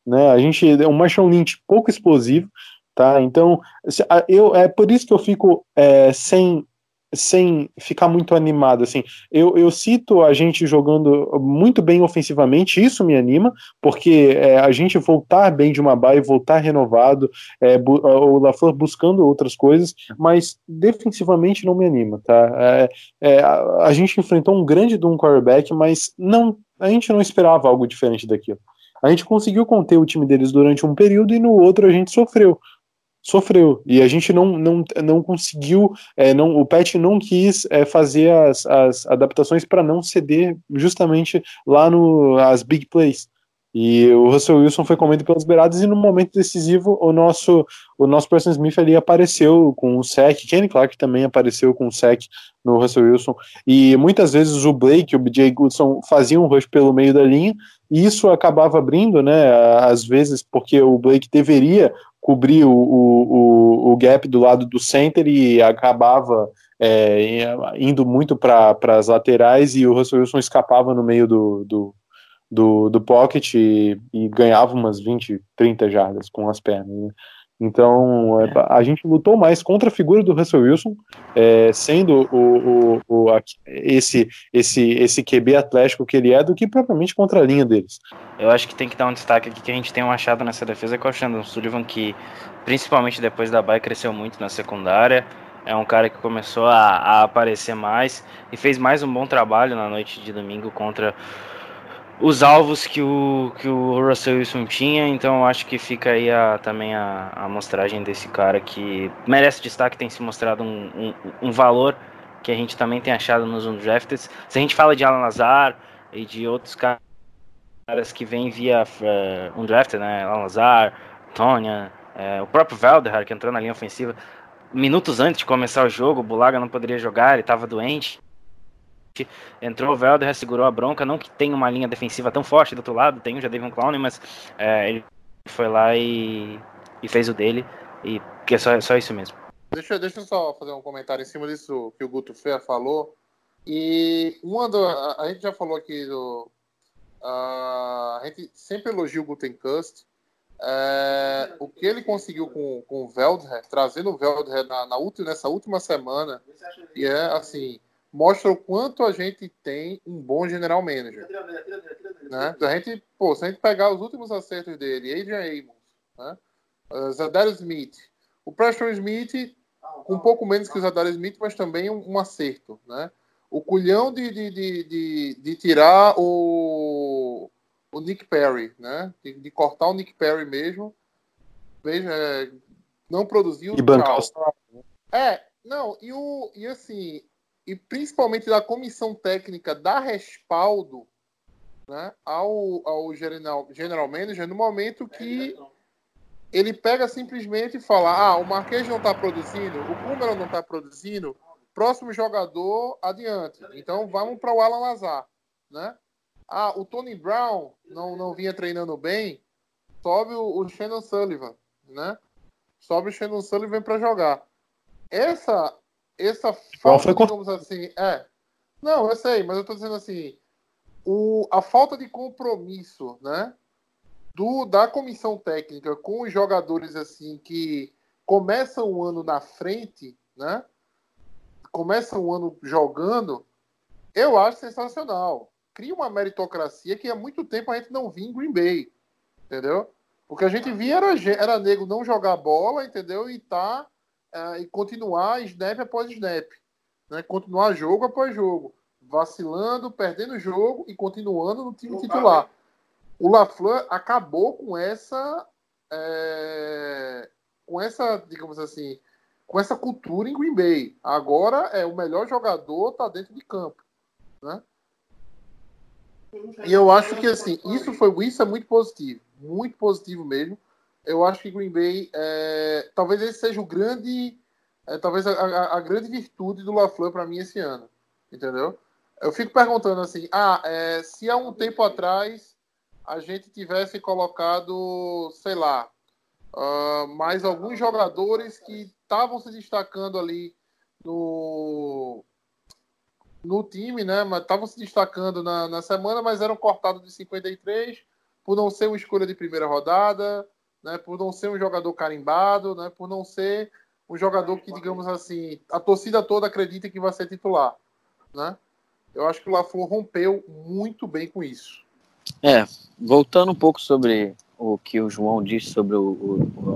Né? A gente é um Marshall Lynch pouco explosivo, tá? Então, eu, é por isso que eu fico é, sem sem ficar muito animado, assim, eu, eu cito a gente jogando muito bem ofensivamente, isso me anima, porque é, a gente voltar bem de uma baia, voltar renovado, é, o LaFleur buscando outras coisas, mas defensivamente não me anima, tá? É, é, a, a, gente enfrentou um grande de um quarterback, mas não, a gente não esperava algo diferente daquilo. A gente conseguiu conter o time deles durante um período e no outro a gente sofreu sofreu. E a gente não, não, não conseguiu, é, não, o Pet não quis é, fazer as, as adaptações para não ceder justamente lá no as big plays. E o Russell Wilson foi comendo pelas beiradas e no momento decisivo o nosso o nosso Preston Smith ali apareceu com o sec, Kenny Clark também apareceu com o sec no Russell Wilson. E muitas vezes o Blake o BJ Goodson faziam um rush pelo meio da linha e isso acabava abrindo, né, às vezes porque o Blake deveria cobrir o, o, o gap do lado do center e acabava é, indo muito para as laterais e o Russell Wilson escapava no meio do, do do, do pocket e, e, ganhava umas 20, 30 jardas com as pernas. Né? Então, é, a gente lutou mais contra a figura do Russell Wilson, é, sendo o, o, o, esse, esse, esse QB atlético que ele é, do que propriamente contra a linha deles. Eu acho que tem que dar um destaque aqui que a gente tem um achado nessa defesa com o Shandon Sullivan, que principalmente depois da bye cresceu muito na secundária. É um cara que começou a, a aparecer mais e fez mais um bom trabalho na noite de domingo contra os alvos que o, que o Russell Wilson tinha, então acho que fica aí a, também a, a mostragem desse cara que merece destaque, tem se mostrado um, um, um valor que a gente também tem achado nos undrafted. Se a gente fala de Alan Lazar e de outros caras que vêm via uh, undrafted, né, Alan Lazar, Tonya, uh, o próprio Valder, que entrou na linha ofensiva, minutos antes de começar o jogo, o Bulaga não poderia jogar, ele estava doente, Entrou o Velder, segurou a bronca. Não que tenha uma linha defensiva tão forte do outro lado, tem o um Clown, mas é, ele foi lá e, e, fez o dele. E que é só, só isso mesmo. Deixa, deixa eu só fazer um comentário em cima disso que o Guto Fer falou. E uma do, a, a, gente já falou aqui do. Uh, a gente sempre elogia o Gutenkust. É, o que ele conseguiu com, com o Veldher, trazendo o Veldher na, na nessa última semana, e é assim, mostra o quanto a gente tem um bom general manager. Né? A gente, pô, se a gente pegar os últimos acertos dele, Adrian Amos, né? Uh, Zadarius Smith, o Preston Smith, com um pouco menos que o Zadarius Smith, mas também um, um acerto. Né? O culhão de, de, de, de, de tirar o, o Nick Perry, né? de, de cortar o Nick Perry mesmo, veja, é, não produziu. E bancar É, não, e, o, e assim, e principalmente da comissão técnica dar respaldo né, ao, ao general, general manager no momento que ele pega simplesmente e fala: ah, o Marquês não está produzindo, o Cúmero não está produzindo, próximo jogador adiante. Então vamos para o Alan Lazar. Né? Ah, o Tony Brown não, não vinha treinando bem, sobe o, o Shannon Sullivan. Né? Sobe o Shannon Sullivan para jogar. Essa essa falta, digamos assim, é. Não, eu sei, mas eu tô dizendo assim, o, a falta de compromisso, né, do da comissão técnica com os jogadores assim que começam o ano na frente, né? Começam o ano jogando, eu acho sensacional. Cria uma meritocracia que há muito tempo a gente não via em Green Bay, entendeu? Porque a gente via era, era nego não jogar bola, entendeu? E tá uh, e continuar snap após snap. Né? Continuar jogo após jogo. Vacilando, perdendo jogo e continuando no time titular. O LaFleur acabou com essa. É, com essa, digamos assim, com essa cultura em Green Bay. Agora é o melhor jogador tá dentro de campo, né? E eu acho que assim, isso foi isso é muito positivo, muito positivo mesmo eu acho que Green Bay, é, talvez esse seja o grande, é, talvez a, a, a, grande virtude do LaFleur para mim esse ano, entendeu? Eu fico perguntando assim, ah, é, se há um tempo atrás a gente tivesse colocado, sei lá, uh, mais alguns jogadores que estavam se destacando ali no no time, né? Mas estavam se destacando na, na semana, mas eram cortados de 53 por não ser uma escolha de primeira rodada, né, por não ser um jogador carimbado, né, por não ser um jogador que, digamos assim, a torcida toda acredita que vai ser titular. Né? Eu acho que o LaFleur rompeu muito bem com isso. É, voltando um pouco sobre o que o João disse sobre o, o,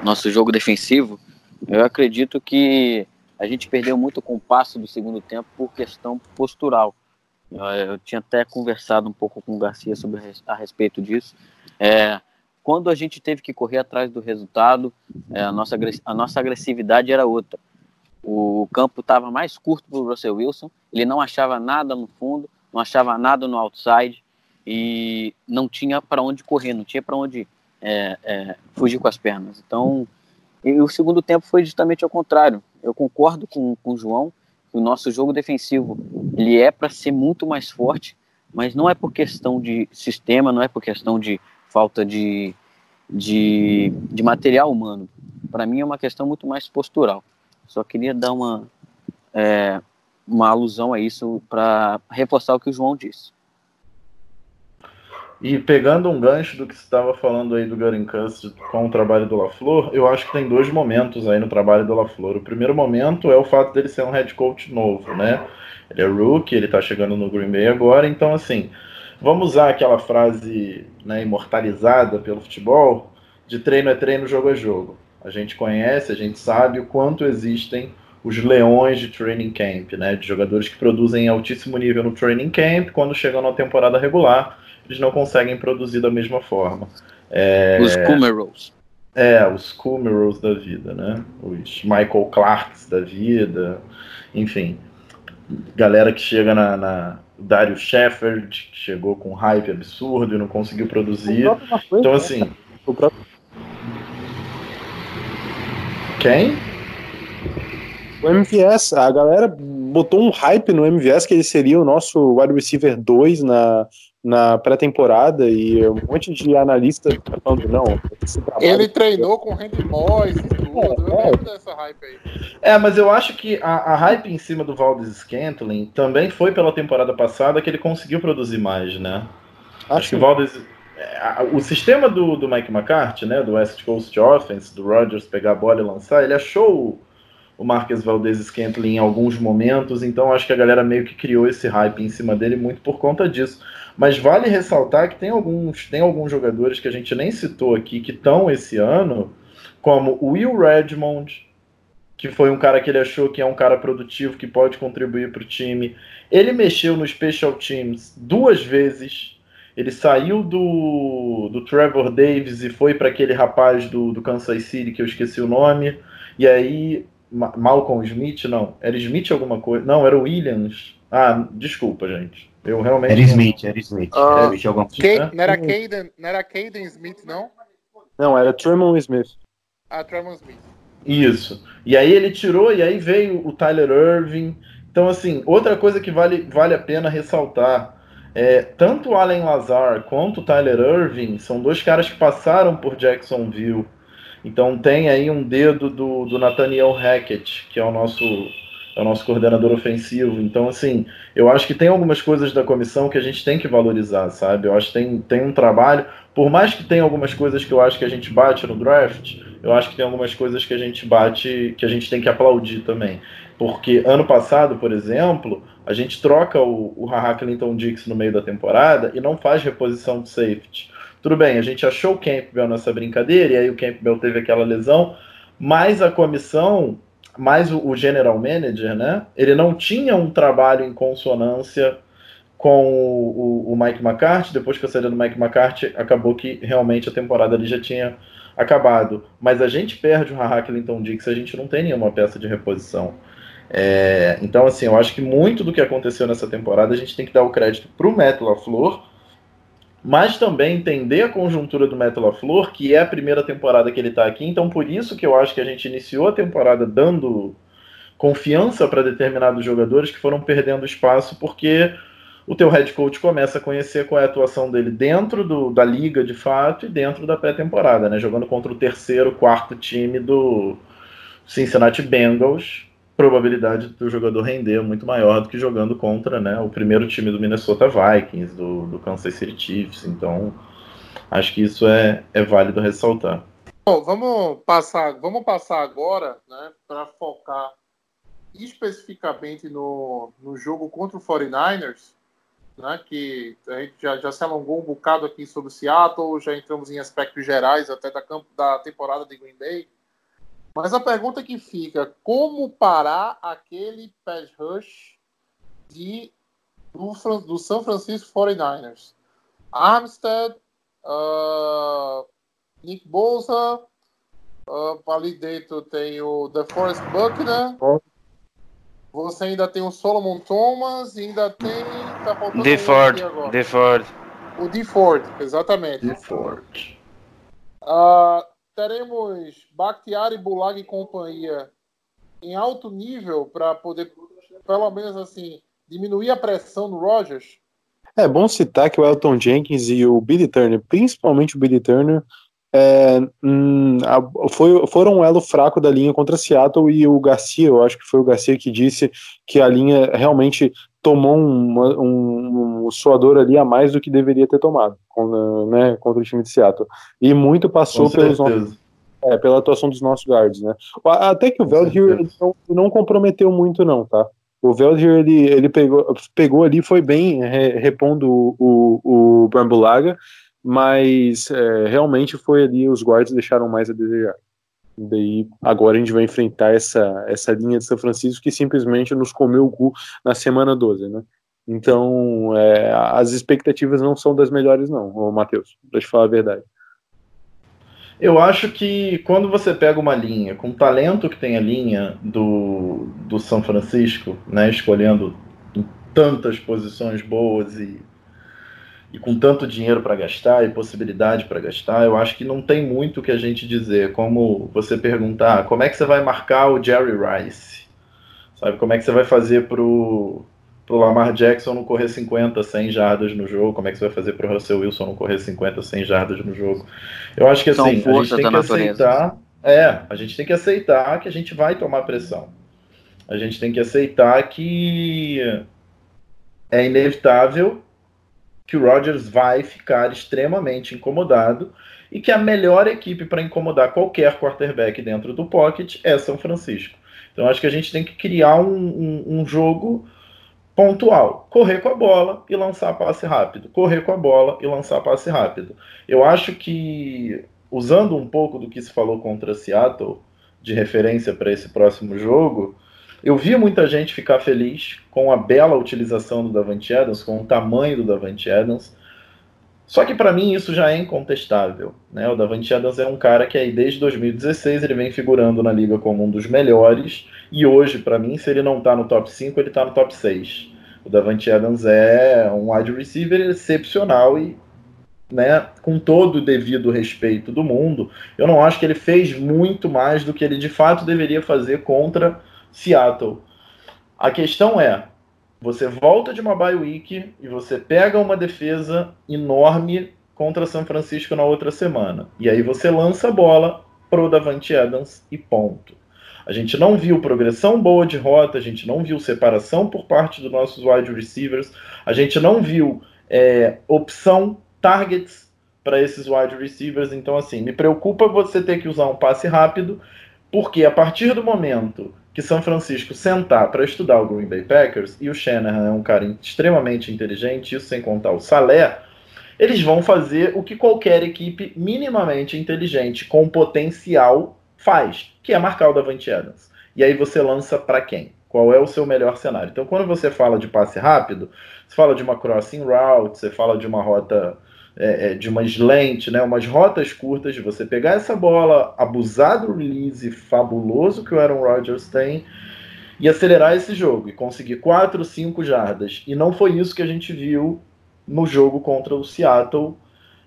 o nosso jogo defensivo, eu acredito que a gente perdeu muito o passo do segundo tempo por questão postural. Eu, eu tinha até conversado um pouco com o Garcia sobre a respeito disso. É, quando a gente teve que correr atrás do resultado, é, a, nossa, a nossa agressividade era outra. O campo estava mais curto para o Russell Wilson, ele não achava nada no fundo, não achava nada no outside, e não tinha para onde correr, não tinha para onde é, é, fugir com as pernas. Então, e o segundo tempo foi justamente ao contrário. Eu concordo com, com o João que o nosso jogo defensivo ele é para ser muito mais forte, mas não é por questão de sistema, não é por questão de falta de, de, de material humano. Para mim é uma questão muito mais postural. Só queria dar uma, é, uma alusão a isso para reforçar o que o João disse. E pegando um gancho do que você estava falando aí do Garincuss com o trabalho do LaFleur, eu acho que tem dois momentos aí no trabalho do LaFleur. O primeiro momento é o fato dele ser um head coach novo, né? Ele é rookie, ele está chegando no Green Bay agora, então assim, vamos usar aquela frase né, imortalizada pelo futebol, de treino é treino, jogo é jogo. A gente conhece, a gente sabe o quanto existem os leões de training camp, né? De jogadores que produzem em altíssimo nível no training camp, quando chegam na temporada regular eles não conseguem produzir da mesma forma. É, os Kumeros. É, os Kumeros da vida, né? Os Michael Clarks da vida, enfim. Galera que chega na, na Dario Shepard, que chegou com hype absurdo e não conseguiu produzir. Então, né? assim. Quem? O MVS, a galera botou um hype no MVS que ele seria o nosso wide receiver 2 na, na pré-temporada e um monte de analista falando, não. Ele treinou com Randy Moss e tudo, é, eu dessa hype aí. É, mas eu acho que a, a hype em cima do Valdez Scantling também foi pela temporada passada que ele conseguiu produzir mais, né? Acho, acho que o Valdez. É, o sistema do, do Mike McCarthy, né, do West Coast Offense, do Rodgers pegar a bola e lançar, ele achou o Marques Valdez Scantling em alguns momentos, então acho que a galera meio que criou esse hype em cima dele muito por conta disso. Mas vale ressaltar que tem alguns, tem alguns jogadores que a gente nem citou aqui que estão esse ano, como Will Redmond, que foi um cara que ele achou que é um cara produtivo, que pode contribuir para o time. Ele mexeu no Special Teams duas vezes. Ele saiu do, do Trevor Davis e foi para aquele rapaz do, do Kansas City, que eu esqueci o nome. E aí, Malcolm Smith, não, era Smith alguma coisa? Não, era Williams. Ah, desculpa, gente. Eu realmente. Era Smith, era Smith. Ah, era Smith alguma coisa. Não era Caden, não era Caden Smith, não? Não, era Tremon Smith. Ah, Tremon Smith. Isso. E aí ele tirou, e aí veio o Tyler Irving. Então, assim, outra coisa que vale, vale a pena ressaltar é tanto o Allen Lazar quanto o Tyler Irving são dois caras que passaram por Jacksonville. Então tem aí um dedo do, do Nathaniel Hackett, que é o nosso é o nosso coordenador ofensivo. Então, assim, eu acho que tem algumas coisas da comissão que a gente tem que valorizar, sabe? Eu acho que tem, tem um trabalho, por mais que tenha algumas coisas que eu acho que a gente bate no draft, eu acho que tem algumas coisas que a gente bate, que a gente tem que aplaudir também. Porque ano passado, por exemplo, a gente troca o, o Haha Clinton Dix no meio da temporada e não faz reposição de safety. Tudo bem, a gente achou o Campbell nessa brincadeira, e aí o Campbell teve aquela lesão, mas a comissão mas o, o general manager, né, ele não tinha um trabalho em consonância com o, o, o, Mike McCarthy. Depois que eu saí do Mike McCarthy, acabou que realmente a temporada ali já tinha acabado. Mas a gente perde o Haha Clinton Dix, a gente não tem nenhuma peça de reposição. É, então, assim, eu acho que muito do que aconteceu nessa temporada a gente tem que dar o crédito para o Matt LaFleur, mas também entender a conjuntura do Metal Flor, que é a primeira temporada que ele está aqui, então por isso que eu acho que a gente iniciou a temporada dando confiança para determinados jogadores que foram perdendo espaço, porque o teu head coach começa a conhecer qual é a atuação dele dentro do, da liga de fato e dentro da pré-temporada, né? Jogando contra o terceiro, quarto time do Cincinnati Bengals, probabilidade do jogador render muito maior do que jogando contra né, o primeiro time do Minnesota Vikings, do, do Kansas City Chiefs. Então, acho que isso é, é válido ressaltar. Bom, vamos passar, vamos passar agora né, para focar especificamente no, no jogo contra o 49ers, né, que a gente já, já se alongou um bocado aqui sobre o Seattle, já entramos em aspectos gerais até da, da temporada de Green Bay. Mas a pergunta que fica, como parar aquele pass rush de, do, do São Francisco 49ers? Armstead, uh, Nick Bosa, uh, ali dentro tem o DeForest Buckner, você ainda tem o Solomon Thomas e ainda tem... Tá faltando DeFord, DeFord. O de Ford, exatamente. De Ford. Uh, teremos Bakhtiari, Bulag e companhia em alto nível para poder, pelo menos assim, diminuir a pressão no Rogers? É bom citar que o Elton Jenkins e o Billy Turner, principalmente o Billy Turner, é, hum, a, foi, foram um elo fraco da linha contra Seattle e o Garcia, eu acho que foi o Garcia que disse que a linha realmente tomou um, um, um suador ali a mais do que deveria ter tomado né, contra o time de Seattle. E muito passou pelos nossos, é, pela atuação dos nossos guards, né? Até que o Veldheer não, não comprometeu muito, não, tá? O Veldheer, ele, ele pegou, pegou ali, foi bem repondo o, o, o Brambulaga, mas é, realmente foi ali, os guards deixaram mais a desejar. Daí agora a gente vai enfrentar essa, essa linha de São Francisco que simplesmente nos comeu o cu na semana 12, né? Então é, as expectativas não são das melhores, não, Matheus, pra te falar a verdade. Eu acho que quando você pega uma linha com o talento que tem a linha do, do São Francisco, né, escolhendo tantas posições boas e e com tanto dinheiro para gastar e possibilidade para gastar, eu acho que não tem muito o que a gente dizer. Como você perguntar, como é que você vai marcar o Jerry Rice? Sabe, como é que você vai fazer pro, pro Lamar Jackson não correr 50, 100 jardas no jogo? Como é que você vai fazer pro Russell Wilson não correr 50, 100 jardas no jogo? Eu acho que assim, a gente tem que aceitar, é, a gente tem que aceitar que a gente vai tomar pressão. A gente tem que aceitar que é inevitável que o Rodgers vai ficar extremamente incomodado e que a melhor equipe para incomodar qualquer quarterback dentro do pocket é São Francisco. Então acho que a gente tem que criar um, um, um jogo pontual, correr com a bola e lançar passe rápido, correr com a bola e lançar passe rápido. Eu acho que usando um pouco do que se falou contra Seattle de referência para esse próximo jogo, eu vi muita gente ficar feliz com a bela utilização do Davante Adams, com o tamanho do Davante Adams. Só que para mim isso já é incontestável. Né? O Davante Adams é um cara que aí desde 2016 ele vem figurando na liga como um dos melhores. E hoje, para mim, se ele não está no top 5, ele está no top 6. O Davante Adams é um wide receiver excepcional e né, com todo o devido respeito do mundo, eu não acho que ele fez muito mais do que ele de fato deveria fazer contra Seattle. A questão é, você volta de uma bye week e você pega uma defesa enorme contra São Francisco na outra semana. E aí você lança a bola pro Davante Adams e ponto. A gente não viu progressão boa de rota, a gente não viu separação por parte dos nossos wide receivers, a gente não viu é, opção, targets para esses wide receivers. Então, assim, me preocupa você ter que usar um passe rápido, porque a partir do momento que São Francisco sentar para estudar o Green Bay Packers, e o Shanahan é um cara extremamente inteligente, isso sem contar o Salé, eles vão fazer o que qualquer equipe minimamente inteligente, com potencial, faz, que é marcar o Davante Adams. E aí você lança para quem? Qual é o seu melhor cenário? Então, quando você fala de passe rápido, você fala de uma crossing route, você fala de uma rota é, é, de umas lentes, né, umas rotas curtas, de você pegar essa bola, abusar do release fabuloso que o Aaron Rodgers tem e acelerar esse jogo e conseguir 4, 5 jardas. E não foi isso que a gente viu no jogo contra o Seattle.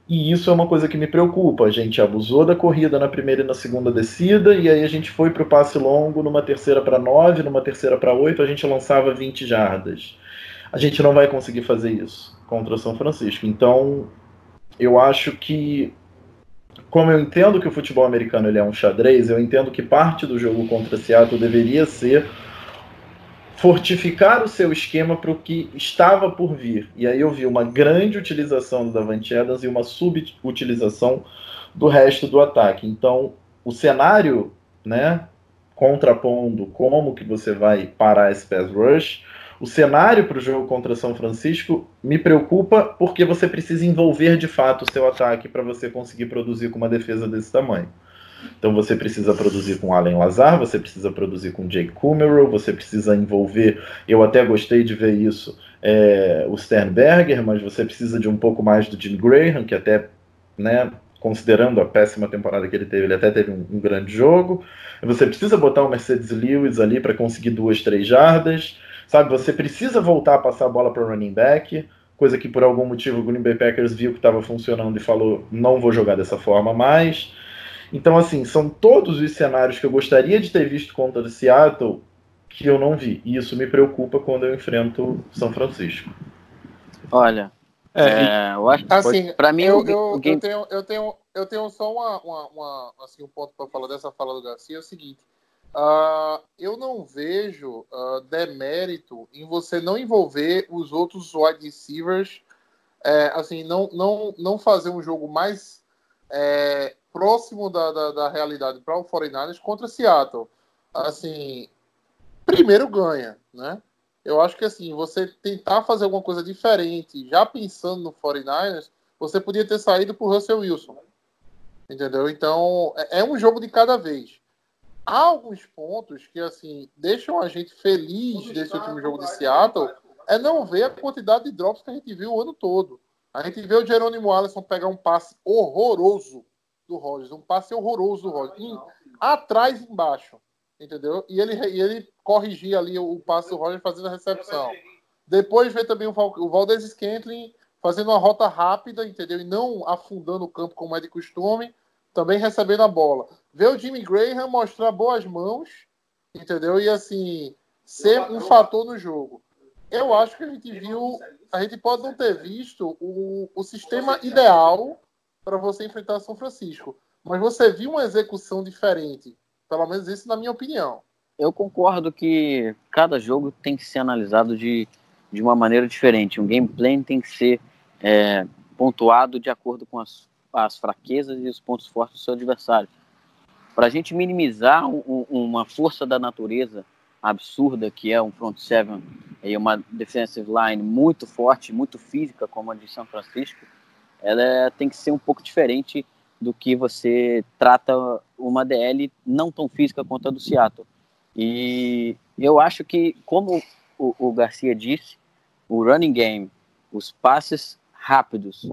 E isso é uma coisa que me preocupa. A gente abusou da corrida na primeira e na segunda descida, e aí a gente foi para o passe longo numa terceira para 9, numa terceira para 8, a gente lançava 20 jardas. A gente não vai conseguir fazer isso contra o São Francisco. Então, eu acho que como eu entendo que o futebol americano ele é um xadrez, eu entendo que parte do jogo contra Seattle deveria ser fortificar o seu esquema para o que estava por vir. E aí eu vi uma grande utilização do Davante Adams e uma subutilização do resto do ataque. Então, o cenário, né, contrapondo como que você vai parar esse pass rush, o cenário para o jogo contra São Francisco me preocupa porque você precisa envolver de fato o seu ataque para você conseguir produzir com uma defesa desse tamanho. Então você precisa produzir com Allen Lazar, você precisa produzir com Jake Kumerow, você precisa envolver. Eu até gostei de ver isso, é, o Sternberger, mas você precisa de um pouco mais do Jim Graham, que até, né, considerando a péssima temporada que ele teve, ele até teve um, um grande jogo. Você precisa botar o Mercedes Lewis ali para conseguir duas, três jardas. Sabe, você precisa voltar a passar a bola para o running back, coisa que por algum motivo o Green Bay Packers viu que estava funcionando e falou: não vou jogar dessa forma mais. Então, assim, são todos os cenários que eu gostaria de ter visto contra o Seattle que eu não vi. E isso me preocupa quando eu enfrento São Francisco. Olha, é, é, eu acho assim, para mim eu, eu, game... eu, tenho, eu, tenho, eu tenho só uma, uma, uma assim, um ponto para falar dessa fala do Garcia é o seguinte. Uh, eu não vejo uh, demérito em você não envolver os outros wide receivers, é, assim, não, não, não fazer um jogo mais é, próximo da, da, da realidade para o 49ers contra Seattle. Assim, primeiro ganha, né? Eu acho que assim, você tentar fazer alguma coisa diferente, já pensando no 49ers, você podia ter saído por Russell Wilson. Entendeu? Então, é, é um jogo de cada vez há alguns pontos que assim deixam a gente feliz desse último jogo de Seattle é não ver a quantidade de drops que a gente viu o ano todo. A gente vê o Jerônimo Alisson pegar um passe horroroso do Rodgers, um passe horroroso do Rodgers, em, atrás embaixo, entendeu? E ele, e ele corrigir ali o, o passe do Rodgers fazendo a recepção. Depois vê também o, o Valdez Scantling fazendo uma rota rápida, entendeu? E não afundando o campo como é de costume, também recebendo a bola ver o Jimmy Graham mostrar boas mãos, entendeu? E assim, ser um fator no jogo. Eu acho que a gente viu, a gente pode não ter visto o, o sistema ideal para você enfrentar São Francisco, mas você viu uma execução diferente, pelo menos isso na minha opinião. Eu concordo que cada jogo tem que ser analisado de, de uma maneira diferente. Um game plan tem que ser é, pontuado de acordo com as, as fraquezas e os pontos fortes do seu adversário para a gente minimizar um, uma força da natureza absurda que é um front seven e uma defensive line muito forte, muito física como a de São Francisco, ela é, tem que ser um pouco diferente do que você trata uma DL não tão física quanto a do Seattle. E eu acho que, como o, o Garcia disse, o running game, os passes rápidos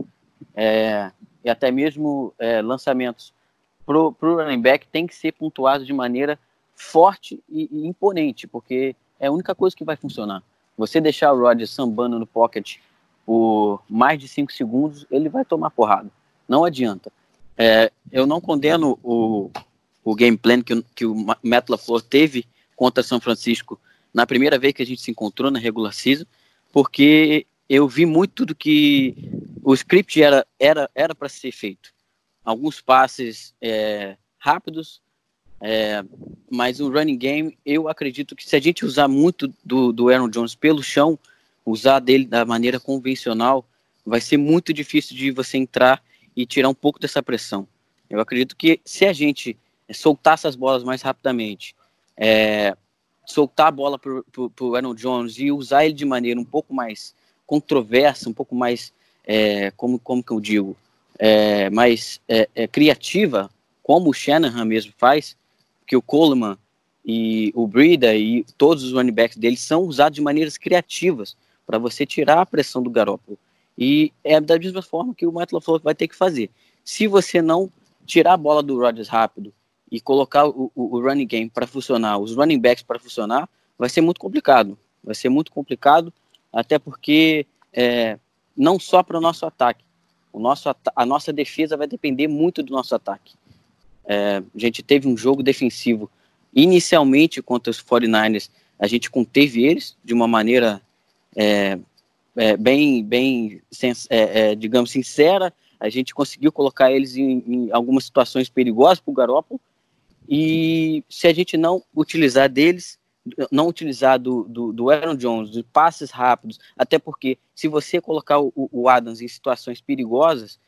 é, e até mesmo é, lançamentos pro, pro running back tem que ser pontuado de maneira forte e, e, imponente, porque é a única coisa que vai funcionar. Você deixar o Rodgers sambando no pocket por mais de 5 segundos, ele vai tomar porrada. Não adianta. É, eu não condeno o, o game plan que, que o Matt LaFleur teve contra São Francisco na primeira vez que a gente se encontrou na regular season, porque eu vi muito do que o script era era era para ser feito alguns passes é, rápidos, é, mas o running game, eu acredito que se a gente usar muito do, do Aaron Jones pelo chão, usar dele da maneira convencional, vai ser muito difícil de você entrar e tirar um pouco dessa pressão. Eu acredito que se a gente soltar essas bolas mais rapidamente, é, soltar a bola para o Aaron Jones e usar ele de maneira um pouco mais controversa, um pouco mais, é, como, como que eu digo, é, mais é, é, criativa, como o Shanahan mesmo faz, que o Coleman e o Brida e todos os running backs dele são usados de maneiras criativas para você tirar a pressão do Garoppolo. E é da mesma forma que o Matt LaFleur vai ter que fazer. Se você não tirar a bola do Rodgers rápido e colocar o, o, o running game para funcionar, os running backs para funcionar, vai ser muito complicado. Vai ser muito complicado, até porque é, não só para o nosso ataque, o nosso, a nossa defesa vai depender muito do nosso ataque. É, a gente teve um jogo defensivo inicialmente contra os 49ers, a gente conteve eles de uma maneira é, é, bem, bem é, é, digamos, sincera. A gente conseguiu colocar eles em, em algumas situações perigosas para o Garoppolo. E se a gente não utilizar deles, não utilizar do, do, do, Aaron Jones, de passes rápidos, até porque se você colocar o, o Adams em situações perigosas,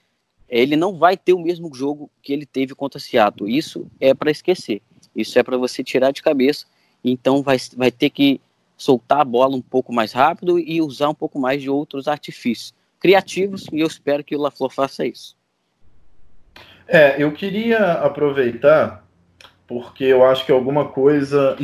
ele não vai ter o mesmo jogo que ele teve contra Seattle. Isso é para esquecer. Isso é para você tirar de cabeça. Então vai, vai ter que soltar a bola um pouco mais rápido e usar um pouco mais de outros artifícios criativos e eu espero que o LaFleur faça isso. É, eu queria aproveitar porque eu acho que alguma coisa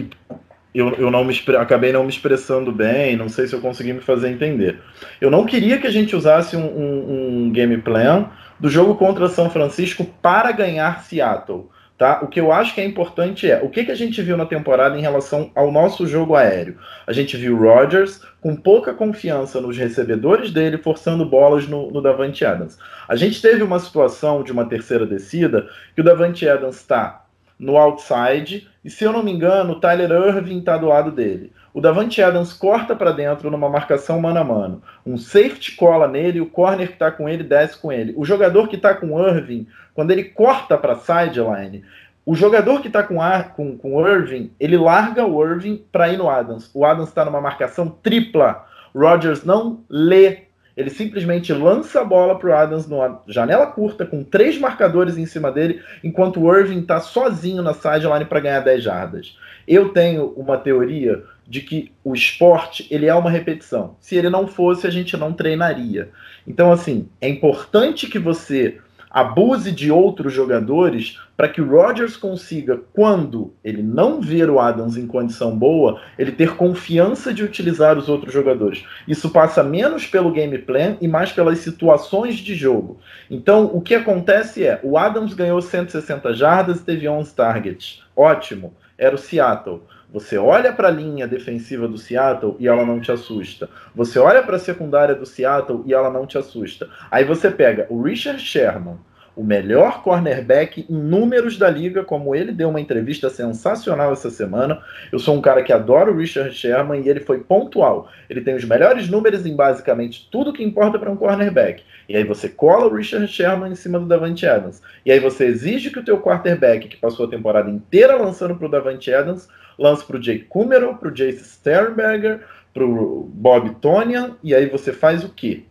eu, eu não me acabei não me expressando bem, não sei se eu consegui me fazer entender. Eu não queria que a gente usasse um, um, um game plan do jogo contra São Francisco para ganhar Seattle. Tá? O que eu acho que é importante é o que, que a gente viu na temporada em relação ao nosso jogo aéreo. A gente viu Rodgers com pouca confiança nos recebedores dele, forçando bolas no, no Davante Adams. A gente teve uma situação de uma terceira descida que o Davante Adams está no outside e, se eu não me engano, o Tyler Irving está do lado dele. O Davante Adams corta para dentro numa marcação mano a mano. Um safety cola nele, o corner que está com ele desce com ele. O jogador que está com Irving, quando ele corta para sideline, o jogador que está com, com, com Irving, ele larga o Irving para ir no Adams. O Adams está numa marcação tripla. Rodgers não lê. Ele simplesmente lança a bola para o Adams numa janela curta, com três marcadores em cima dele, enquanto o Irving está sozinho na sideline para ganhar 10 jardas. Eu tenho uma teoria de que o esporte ele é uma repetição. Se ele não fosse, a gente não treinaria. Então, assim, é importante que você abuse de outros jogadores para que o Rodgers consiga, quando ele não ver o Adams em condição boa, ele ter confiança de utilizar os outros jogadores. Isso passa menos pelo game plan e mais pelas situações de jogo. Então, o que acontece é, o Adams ganhou 160 jardas e teve 11 targets. Ótimo, era o Seattle. Você olha para a linha defensiva do Seattle e ela não te assusta. Você olha para a secundária do Seattle e ela não te assusta. Aí você pega o Richard Sherman, o melhor cornerback em números da liga, como ele deu uma entrevista sensacional essa semana. Eu sou um cara que adora o Richard Sherman e ele foi pontual. Ele tem os melhores números em basicamente tudo que importa para um cornerback. E aí você cola o Richard Sherman em cima do Davante Adams. E aí você exige que o teu quarterback, que passou a temporada inteira lançando para o Davante Adams, lance para o Jake Kummerow, para o Jace Sternberger, para o Bob Tonian, e aí você faz o quê?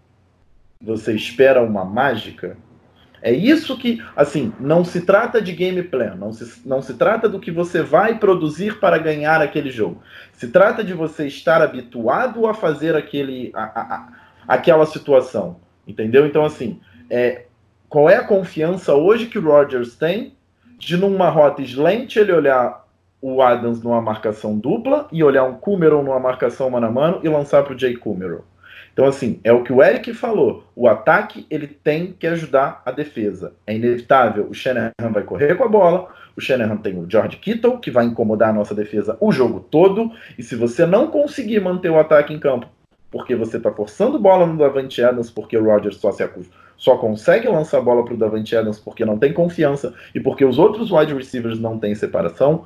Você espera uma mágica? É isso que, assim, não se trata de game plan, não se, não se trata do que você vai produzir para ganhar aquele jogo. Se trata de você estar habituado a fazer aquele, a, a, a, aquela situação, entendeu? Então, assim, é, qual é a confiança hoje que o Rodgers tem de numa rota slant ele olhar o Adams numa marcação dupla e olhar um Kumerow numa marcação mano a mano e lançar para o Jay Kumerow. Então, assim, é o que o Eric falou. O ataque ele tem que ajudar a defesa. É inevitável. O Shanahan vai correr com a bola. O Shanahan tem o George Kittle, que vai incomodar a nossa defesa o jogo todo. E se você não conseguir manter o ataque em campo, porque você está forçando bola no Davante Adams, porque o Rodgers só, se só consegue lançar a bola para o Davante Adams porque não tem confiança e porque os outros wide receivers não têm separação,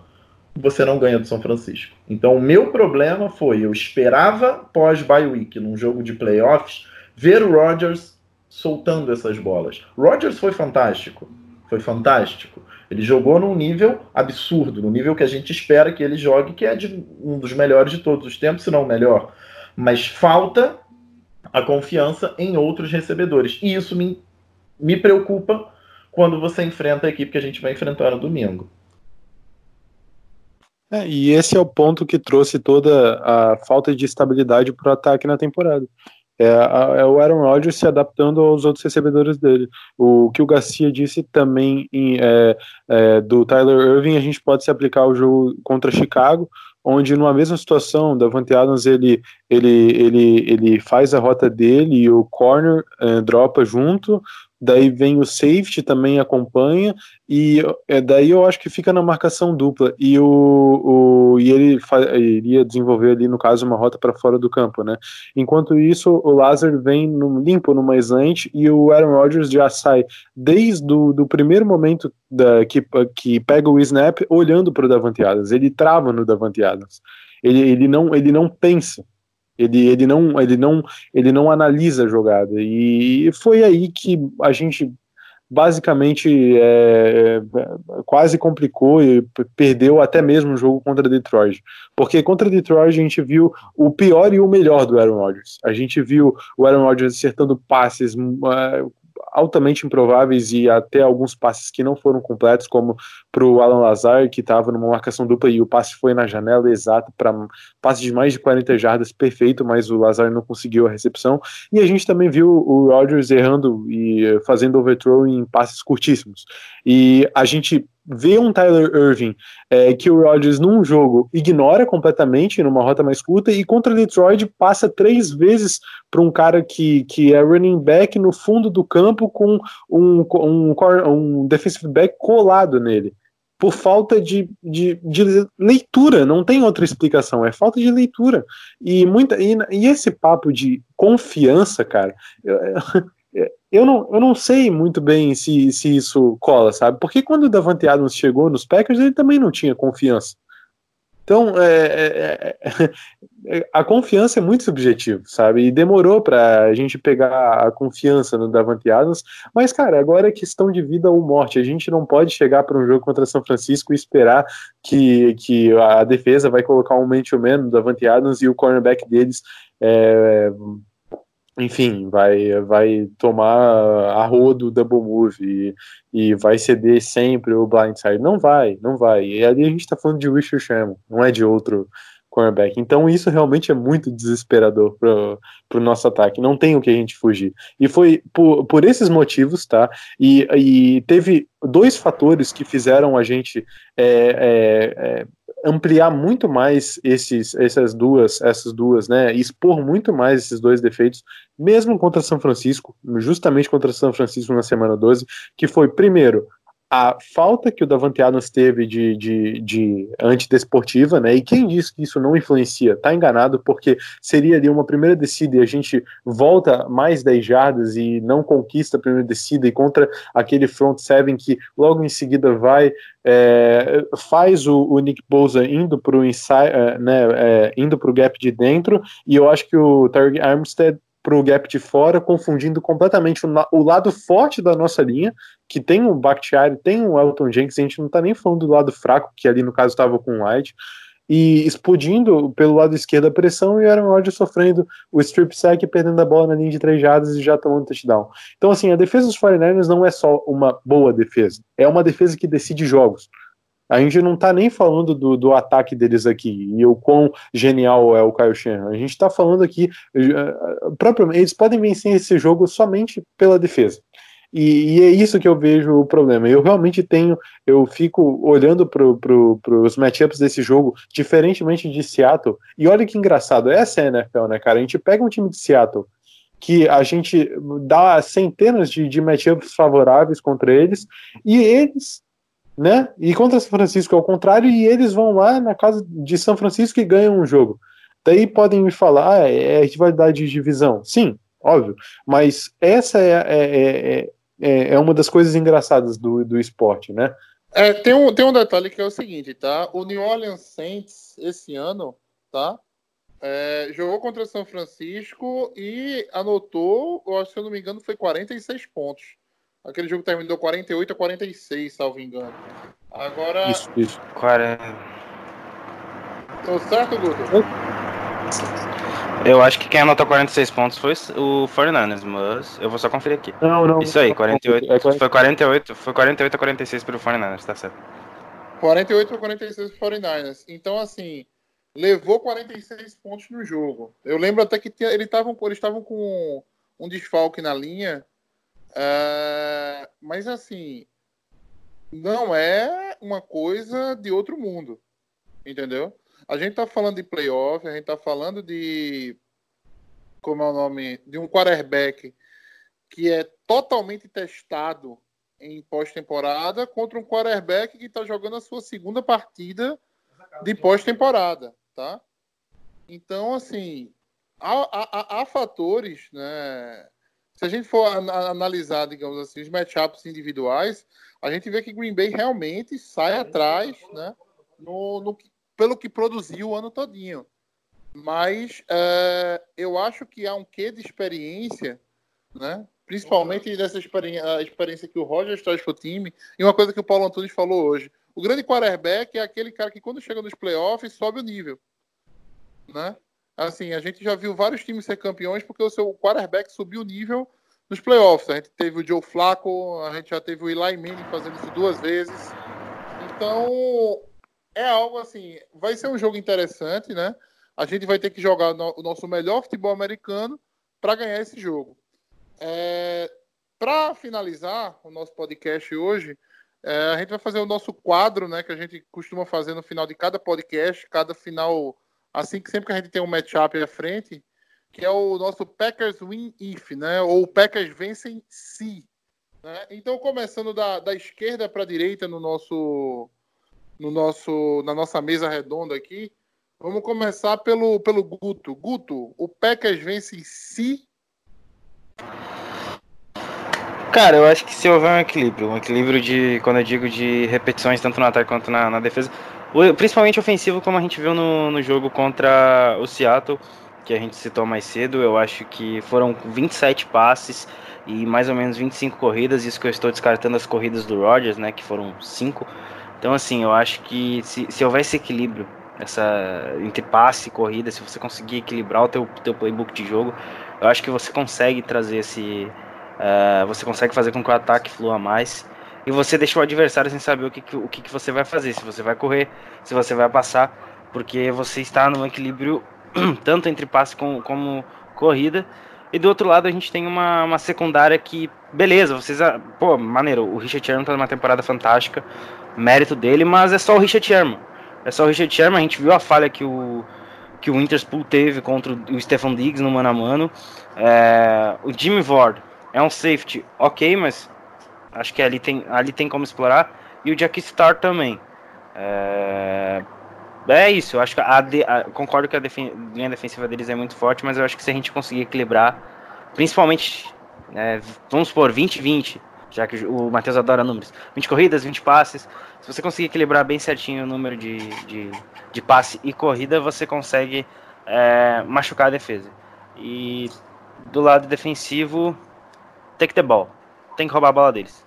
você não ganha do São Francisco. Então, o meu problema foi, eu esperava pós-bye week, num jogo de playoffs, ver o Rodgers soltando essas bolas. Rodgers foi fantástico, foi fantástico. Ele jogou num nível absurdo, no nível que a gente espera que ele jogue, que é de um dos melhores de todos os tempos, se não o melhor. Mas falta a confiança em outros recebedores. E isso me, me preocupa quando você enfrenta a equipe que a gente vai enfrentar no domingo. É, e esse é o ponto que trouxe toda a falta de estabilidade para o ataque na temporada. É, é, o Aaron Rodgers se adaptando aos outros recebedores dele. O que o Garcia disse também em, é, é, do Tyler Irving, a gente pode se aplicar ao jogo contra Chicago, onde numa mesma situação, Davante Adams ele, ele, ele, ele faz a rota dele e o corner é, dropa junto, daí vem o safety também acompanha, e é, daí eu acho que fica na marcação dupla, e, o, o, e ele iria desenvolver ali, no caso, uma rota para fora do campo, né? Enquanto isso, o Lazar vem no, limpo numa slant, e o Aaron Rodgers já sai desde o do primeiro momento da, que, que pega o snap, olhando para o Davante Adams, ele trava no Davante Adams, ele, ele, não, ele não pensa, ele, ele, não, ele, não, ele não analisa a jogada. E foi aí que a gente basicamente é, é, quase complicou e perdeu até mesmo o jogo contra Detroit. Porque contra Detroit a gente viu o pior e o melhor do Aaron Rodgers. A gente viu o Aaron Rodgers acertando passes uh, altamente improváveis e até alguns passes que não foram completos, como para o Alan Lazar, que estava numa marcação dupla e o passe foi na janela exata para passe de mais de 40 jardas, perfeito, mas o Lazar não conseguiu a recepção. E a gente também viu o Rodgers errando e fazendo overthrow em passes curtíssimos. E a gente vê um Tyler Irving é, que o Rodgers num jogo ignora completamente numa rota mais curta e contra Detroit passa três vezes para um cara que, que é running back no fundo do campo com um, um, um defensive back colado nele. Por falta de, de, de, leitura, não tem outra explicação, é falta de leitura. E, muita, e, e esse papo de confiança, cara, eu, eu, não, eu não sei muito bem se, se isso cola, sabe? Porque quando o Davante Adams chegou nos Packers, ele também não tinha confiança. Então, é, é, é, é a confiança é muito subjetivo, sabe? E demorou para a gente pegar a confiança no Davante Adams, mas, cara, agora é questão de vida ou morte. A gente não pode chegar para um jogo contra São Francisco e esperar que, que a defesa vai colocar um man-to-man no Davante Adams e o cornerback deles é, enfim, vai, vai tomar a rodo o double move e, e vai ceder sempre o blindside. Não vai, não vai. E ali a gente tá falando de Richard Sherman, não é de outro cornerback. Então isso realmente é muito desesperador pro, pro nosso ataque. Não tem o que a gente fugir. E foi por, por esses motivos, tá? E, e teve dois fatores que fizeram a gente é, é, é, ampliar muito mais esses, essas duas, essas duas, né? Expor muito mais esses dois defeitos, mesmo contra São Francisco, justamente contra São Francisco na semana 12, que foi, primeiro, a falta que o Davante Adams teve de, de, de antidesportiva, né? E quem disse que isso não influencia, tá enganado, porque seria ali uma primeira descida e a gente volta mais 10 jardas e não conquista a primeira descida e contra aquele front seven que logo em seguida vai é, faz o, o, Nick Bosa indo para o é, né, é, indo para o gap de dentro e eu acho que o Tarek Armstead para o gap de fora, confundindo completamente o, o, lado forte da nossa linha, que tem o Bakhtiari, tem o Elton Jenkins, a gente não está nem falando do lado fraco, que ali no caso estava com o White, e explodindo pelo lado esquerdo a pressão e o Aaron Rodgers sofrendo o strip sack perdendo a bola na linha de três jardas e já tomando touchdown. Então, assim, a defesa dos 49ers não é só uma boa defesa, é uma defesa que decide jogos. A gente não está nem falando do, do ataque deles aqui e o quão genial é o Kyle Shanahan. A gente está falando aqui, uh, propriamente, eles podem vencer esse jogo somente pela defesa. E, e, é isso que eu vejo o problema. Eu realmente tenho, eu fico olhando para pro, os matchups desse jogo, diferentemente de Seattle. E olha que engraçado, essa é a NFL, né, cara? A gente pega um time de Seattle que a gente dá centenas de, de matchups favoráveis contra eles, e eles né? E contra São Francisco é o contrário, e eles vão lá na casa de São Francisco e ganham um jogo. Daí podem me falar, ah, é, é rivalidade de divisão. Sim, óbvio. Mas essa é, é, é, é uma das coisas engraçadas do, do esporte, né? É, tem, um, tem um detalhe que é o seguinte, tá? O New Orleans Saints, esse ano, tá? É, jogou contra São Francisco e anotou, se eu não me engano, foi 46 pontos. Aquele jogo terminou 48 a 46, salvo engano. Agora. Isso, isso. 40. Tô certo, Guto? Eu acho que quem anotou 46 pontos foi o 49ers, mas eu vou só conferir aqui. Não, não. Isso aí, 48. É foi 48, foi 48 a 46 pelo 49ers, tá certo. 48 a 46 pro 49ers. Então, assim, levou 46 pontos no jogo. Eu lembro até que eles estavam eles estavam com um desfalque na linha Uh, mas assim, não é uma coisa de outro mundo, entendeu? A gente tá falando de playoff, a gente tá falando de como é o nome, de um quarterback que é totalmente testado em pós-temporada contra um quarterback que está jogando a sua segunda partida de pós-temporada, tá? Então, assim, há, há, há fatores, né? Se a gente for analisar, digamos assim, os matchups individuais, a gente vê que Green Bay realmente sai atrás, né? No, no pelo que produziu o ano todinho. Mas é, eu acho que há um quê de experiência, né? Principalmente dessa experiência, experiência que o Roger traz para o time. E uma coisa que o Paulo Antunes falou hoje. O grande quarterback é aquele cara que quando chega nos playoffs sobe o nível. Né? Assim, a gente já viu vários times ser campeões porque o seu quarterback subiu o nível nos playoffs. A gente teve o Joe Flacco, a gente já teve o Eli Manning fazendo isso duas vezes. Então, é algo assim, vai ser um jogo interessante, né? A gente vai ter que jogar o nosso melhor futebol americano para ganhar esse jogo. É, para finalizar o nosso podcast hoje, é, a gente vai fazer o nosso quadro, né, que a gente costuma fazer no final de cada podcast, cada final assim que sempre que a gente tem um matchup à frente, que é o nosso Packers win if, né? Ou Packers vencem se. Né? Então, começando da, da esquerda para a direita no nosso, no nosso, na nossa mesa redonda aqui. Vamos começar pelo, pelo Guto. Guto, o Packers vence si? Cara, eu acho que se houver um equilíbrio, um equilíbrio de, quando eu digo de repetições, tanto no ataque quanto na, na defesa, principalmente ofensivo, como a gente viu no, no jogo contra o Seattle, que a gente citou mais cedo, eu acho que foram 27 passes e mais ou menos 25 corridas, isso que eu estou descartando as corridas do Rodgers, né, que foram 5. Então, assim, eu acho que se, se houver esse equilíbrio essa entre passe e corrida, se você conseguir equilibrar o teu, teu playbook de jogo, eu acho que você consegue trazer esse, uh, você consegue fazer com que o ataque flua mais e você deixa o adversário sem saber o que, o que, que você vai fazer, se você vai correr, se você vai passar, porque você está num equilíbrio tanto entre passe como, como corrida. E do outro lado a gente tem uma, uma secundária que, beleza, vocês. Pô, maneiro, o Richard Sherman tá numa temporada fantástica, mérito dele, mas é só o Richard Sherman. É só o Richard Sherman, a gente viu a falha que o, que o Winterspool teve contra o Stefan Diggs no mano a mano. É, o Jimmy Ward é um safety ok, mas acho que ali tem, ali tem como explorar. E o Jack Star também. É, é isso, eu acho que a, a concordo que a defen linha defensiva deles é muito forte, mas eu acho que se a gente conseguir equilibrar, principalmente, é, vamos supor, 20-20, já que o Matheus adora números, 20 corridas, 20 passes, se você conseguir equilibrar bem certinho o número de, de, de passe e corrida, você consegue é, machucar a defesa. E do lado defensivo, take the ball. Tem que roubar a bola deles.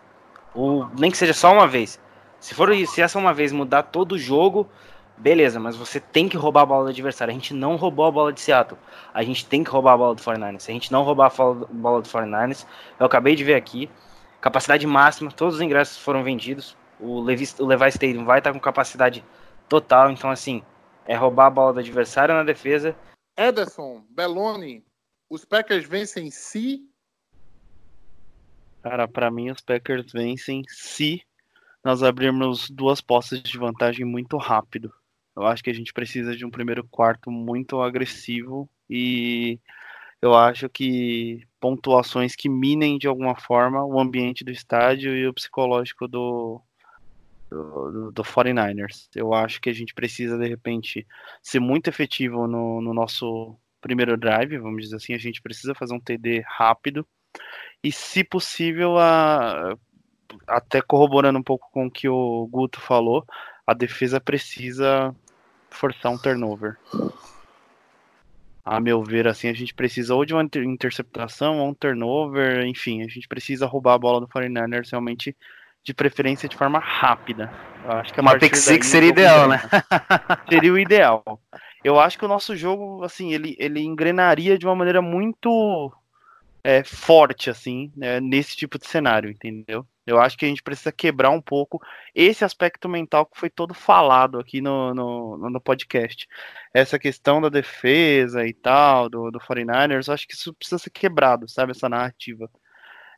O, nem que seja só uma vez. Se for se essa uma vez mudar todo o jogo, beleza, mas você tem que roubar a bola do adversário. A gente não roubou a bola de Seattle. A gente tem que roubar a bola do 49ers. Se a gente não roubar a bola do 49ers, eu acabei de ver aqui, capacidade máxima, todos os ingressos foram vendidos o Levi, o Levi Stadium vai estar com capacidade total, então assim, é roubar a bola do adversário na defesa. Ederson, Belloni, os Packers vencem se? Cara, para mim os Packers vencem se nós abrirmos duas postas de vantagem muito rápido. Eu acho que a gente precisa de um primeiro quarto muito agressivo e eu acho que pontuações que minem de alguma forma o ambiente do estádio e o psicológico do, do, do 49ers. Eu acho que a gente precisa, de repente, ser muito efetivo no, no nosso primeiro drive, vamos dizer assim, a gente precisa fazer um TD rápido e, se possível, a, até corroborando um pouco com o que o Guto falou, a defesa precisa forçar um turnover. A meu ver, assim, a gente precisa ou de uma interceptação ou um turnover, enfim, a gente precisa roubar a bola do 49ers realmente de preferência de forma rápida. Eu acho que Uma pick six seria ideal, né? seria o ideal. Eu acho que o nosso jogo, assim, ele, ele engrenaria de uma maneira muito é, forte, assim, né, nesse tipo de cenário, entendeu? Eu acho que a gente precisa quebrar um pouco esse aspecto mental que foi todo falado aqui no, no, no podcast. Essa questão da defesa e tal, do, do 49ers, eu acho que isso precisa ser quebrado, sabe? Essa narrativa.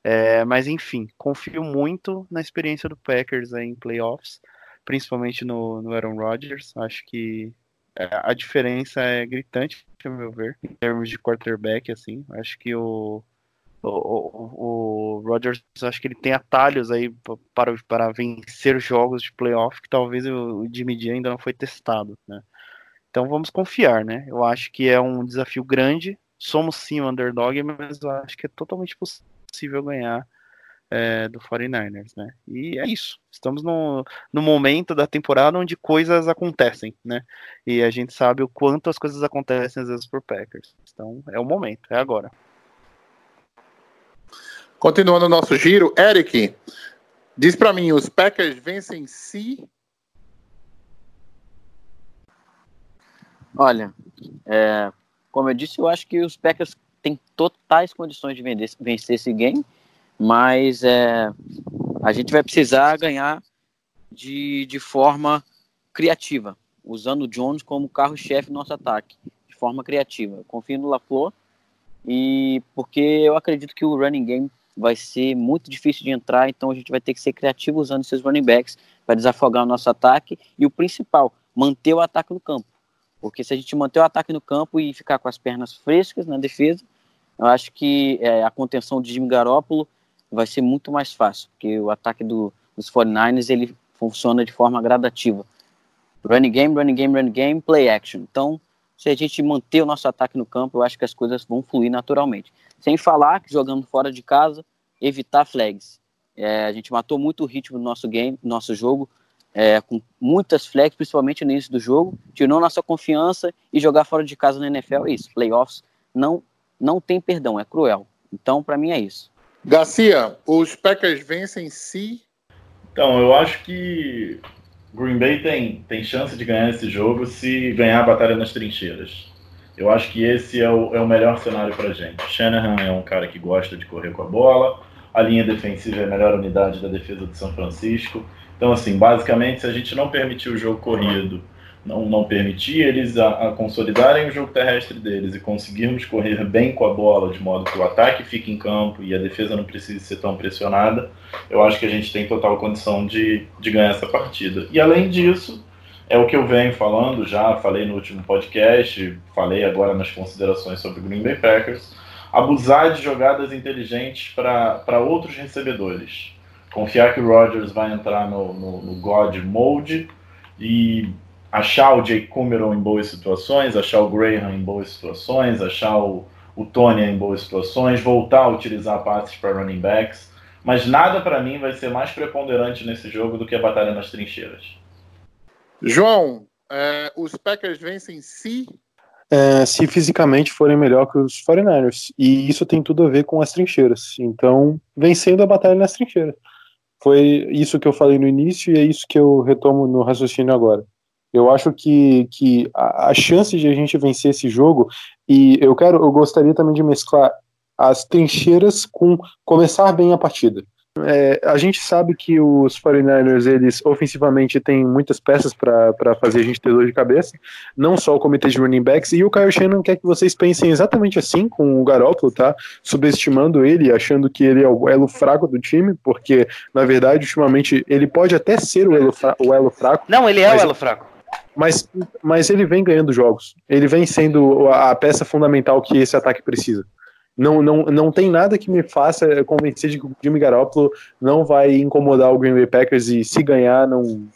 É, mas enfim, confio muito na experiência do Packers em playoffs, principalmente no, no Aaron Rodgers. Acho que é, a diferença é gritante, a meu ver, em termos de quarterback, assim. Acho que o, o, o, o Rodgers, acho que ele tem atalhos aí para, para vencer jogos de playoff que talvez o, o Jimmy G ainda não foi testado, né? Então vamos confiar, né? Eu acho que é um desafio grande. Somos sim um underdog, mas eu acho que é totalmente possível possível ganhar é, do 49ers, né? E é isso. Estamos no, no momento da temporada onde coisas acontecem, né? E a gente sabe o quanto as coisas acontecem às vezes por Packers. Então é o momento, é agora. Continuando o nosso giro, Eric, diz para mim, os Packers vencem se Olha, é, como eu disse, eu acho que os Packers tem totais condições de vender, vencer esse game, mas é, a gente vai precisar ganhar de, de forma criativa, usando o Jones como carro-chefe do nosso ataque, de forma criativa. Eu confio no LaFleur e porque eu acredito que o running game vai ser muito difícil de entrar, então a gente vai ter que ser criativo usando esses running backs para desafogar o nosso ataque e o principal, manter o ataque no campo. Porque se a gente manter o ataque no campo e ficar com as pernas frescas na defesa, eu acho que é, a contenção de Jimmy Garoppolo vai ser muito mais fácil, porque o ataque do, dos 49ers ele funciona de forma gradativa. Running game, running game, running game, play action. Então, se a gente manter o nosso ataque no campo, eu acho que as coisas vão fluir naturalmente. Sem falar que jogando fora de casa, evitar flags. É, a gente matou muito o ritmo do nosso game, do nosso jogo, é, com muitas flags, principalmente no início do jogo, tirou nossa confiança e jogar fora de casa na NFL é isso. Playoffs não, não tem perdão, é cruel. Então, para mim é isso. Garcia, os Packers vencem se. Então, eu acho que Green Bay tem, tem chance de ganhar esse jogo se ganhar a batalha nas trincheiras. Eu acho que esse é o, é o melhor cenário para gente. Shanahan é um cara que gosta de correr com a bola, a linha defensiva é a melhor unidade da defesa de São Francisco. Então, assim, basicamente, se a gente não permitir o jogo corrido não, não permitir eles a, a, consolidarem o jogo terrestre deles e conseguirmos correr bem com a bola, de modo que o ataque fique em campo e a defesa não precise ser tão pressionada, eu acho que a gente tem total condição de, de ganhar essa partida. E além disso, é o que eu venho falando já, falei no último podcast, falei agora nas considerações sobre o Green Bay Packers, abusar de jogadas inteligentes para outros recebedores. Confiar que o Rodgers vai entrar no, no, no God Mode e achar o Jake Cameron em boas situações, achar o Graham em boas situações, achar o, o Tony em boas situações, voltar a utilizar passes para running backs. Mas nada para mim vai ser mais preponderante nesse jogo do que a batalha nas trincheiras. João, é, os Packers vencem se é, se fisicamente forem melhor que os 49ers. E isso tem tudo a ver com as trincheiras. Então, vencendo a batalha nas trincheiras. Foi isso que eu falei no início e é isso que eu retomo no raciocínio agora. Eu acho que, que a, a chance de a gente vencer esse jogo, e eu quero, eu gostaria também de mesclar as trincheiras com começar bem a partida. É, a gente sabe que os 49ers, eles ofensivamente têm muitas peças para fazer a gente ter dor de cabeça, não só o comitê de running backs, e o Kyle Shannon quer que vocês pensem exatamente assim com o Garoppolo, tá? Subestimando ele, achando que ele é o elo fraco do time, porque, na verdade, ultimamente, ele pode até ser o elo, o elo fraco. Não, ele é o elo fraco mas, mas ele vem ganhando jogos. Ele vem sendo a peça fundamental que esse ataque precisa. Não, não, não tem nada que me faça convencer de que o Jimmy Garoppolo não vai incomodar o Green Bay Packers e se ganhar não,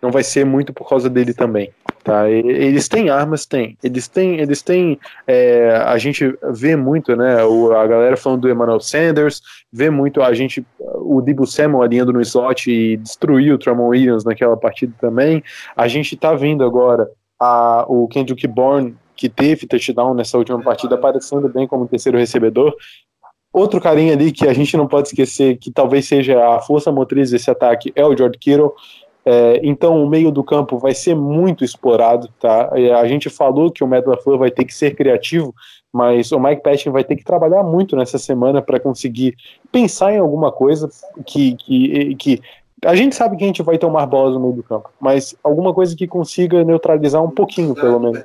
não vai ser muito por causa dele também. Tá? Eles têm armas, têm. Eles têm, eles têm. É, a gente vê muito, né? O, a galera falando do Emmanuel Sanders, vê muito a gente, o Debo Samuel alinhando no slot e destruiu o Tramon Williams naquela partida também. A gente tá vendo agora a, o Kendrick Bourne, que teve touchdown nessa última partida, aparecendo bem como terceiro recebedor. Outro carinha ali que a gente não pode esquecer, que talvez seja a força motriz desse ataque, é o George Kittle. É, então o meio do campo vai ser muito explorado, tá? A gente falou que o Matt vai ter que ser criativo, mas o Mike Patton vai ter que trabalhar muito nessa semana para conseguir pensar em alguma coisa que, que, que a gente sabe que a gente vai tomar bolas no meio do campo, mas alguma coisa que consiga neutralizar um pouquinho, pelo menos.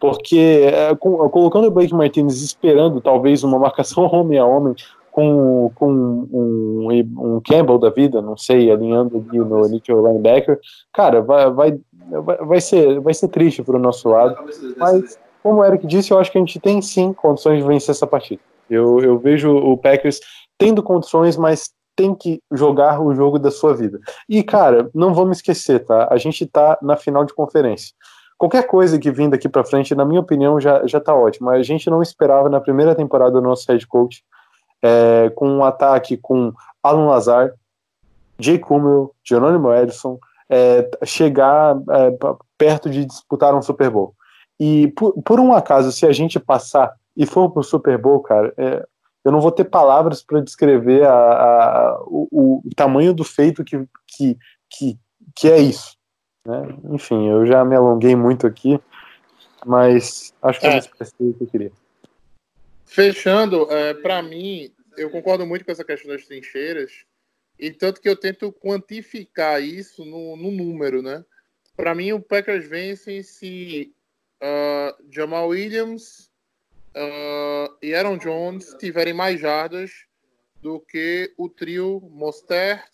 Porque é, com, colocando o Blake Martinez esperando talvez uma marcação homem a homem, com, com um, um, Campbell da vida, não sei, alinhando ali no nickel linebacker, cara, vai, vai, vai, ser, vai ser triste para o nosso lado. Mas, como o Eric disse, eu acho que a gente tem sim condições de vencer essa partida. Eu, eu vejo o Packers tendo condições, mas tem que jogar o jogo da sua vida. E, cara, não vamos esquecer, tá? A gente tá na final de conferência. Qualquer coisa que vim daqui para frente, na minha opinião, já, já tá ótimo. A gente não esperava na primeira temporada do nosso head coach é, com um ataque com Alan Lazar, Jay Kummel, Jerônimo Edson, é, chegar é, perto de disputar um Super Bowl. E por, por, um acaso, se a gente passar e for para o Super Bowl, cara, é, eu não vou ter palavras para descrever a, a, o, o, tamanho do feito que, que, que, que é isso. Né? Enfim, eu já me alonguei muito aqui, mas acho que é. eu expressei o que eu queria. Fechando, é, para mim, eu concordo muito com essa questão das trincheiras, e tanto que eu tento quantificar isso no, no número, né? Para mim, o Packers vence se uh, Jamal Williams uh, e Aaron Jones tiverem mais jardas do que o trio Mostert,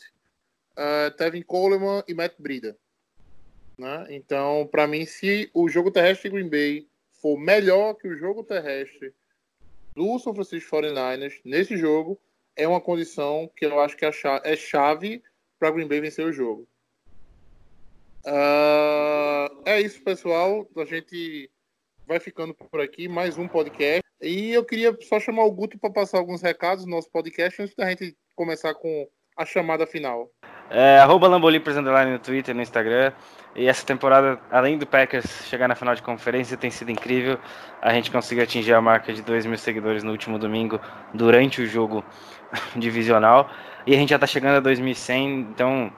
uh, Tevin Coleman e Matt Brida. Né? Então, para mim, se o jogo terrestre de Green Bay for melhor que o jogo terrestre do São Francisco 49ers nesse jogo é uma condição que eu acho que é chave para Green Bay vencer o jogo. Uh, é isso, pessoal. A gente vai ficando por aqui. Mais um podcast. E eu queria só chamar o Guto para passar alguns recados no nosso podcast antes da gente começar com a chamada final. É, arroba no Twitter no Instagram. E essa temporada, além do Packers chegar na final de conferência, tem sido incrível. A gente conseguiu atingir a marca de 2 mil seguidores no último domingo, durante o jogo divisional. E a gente já está chegando a 2.100, então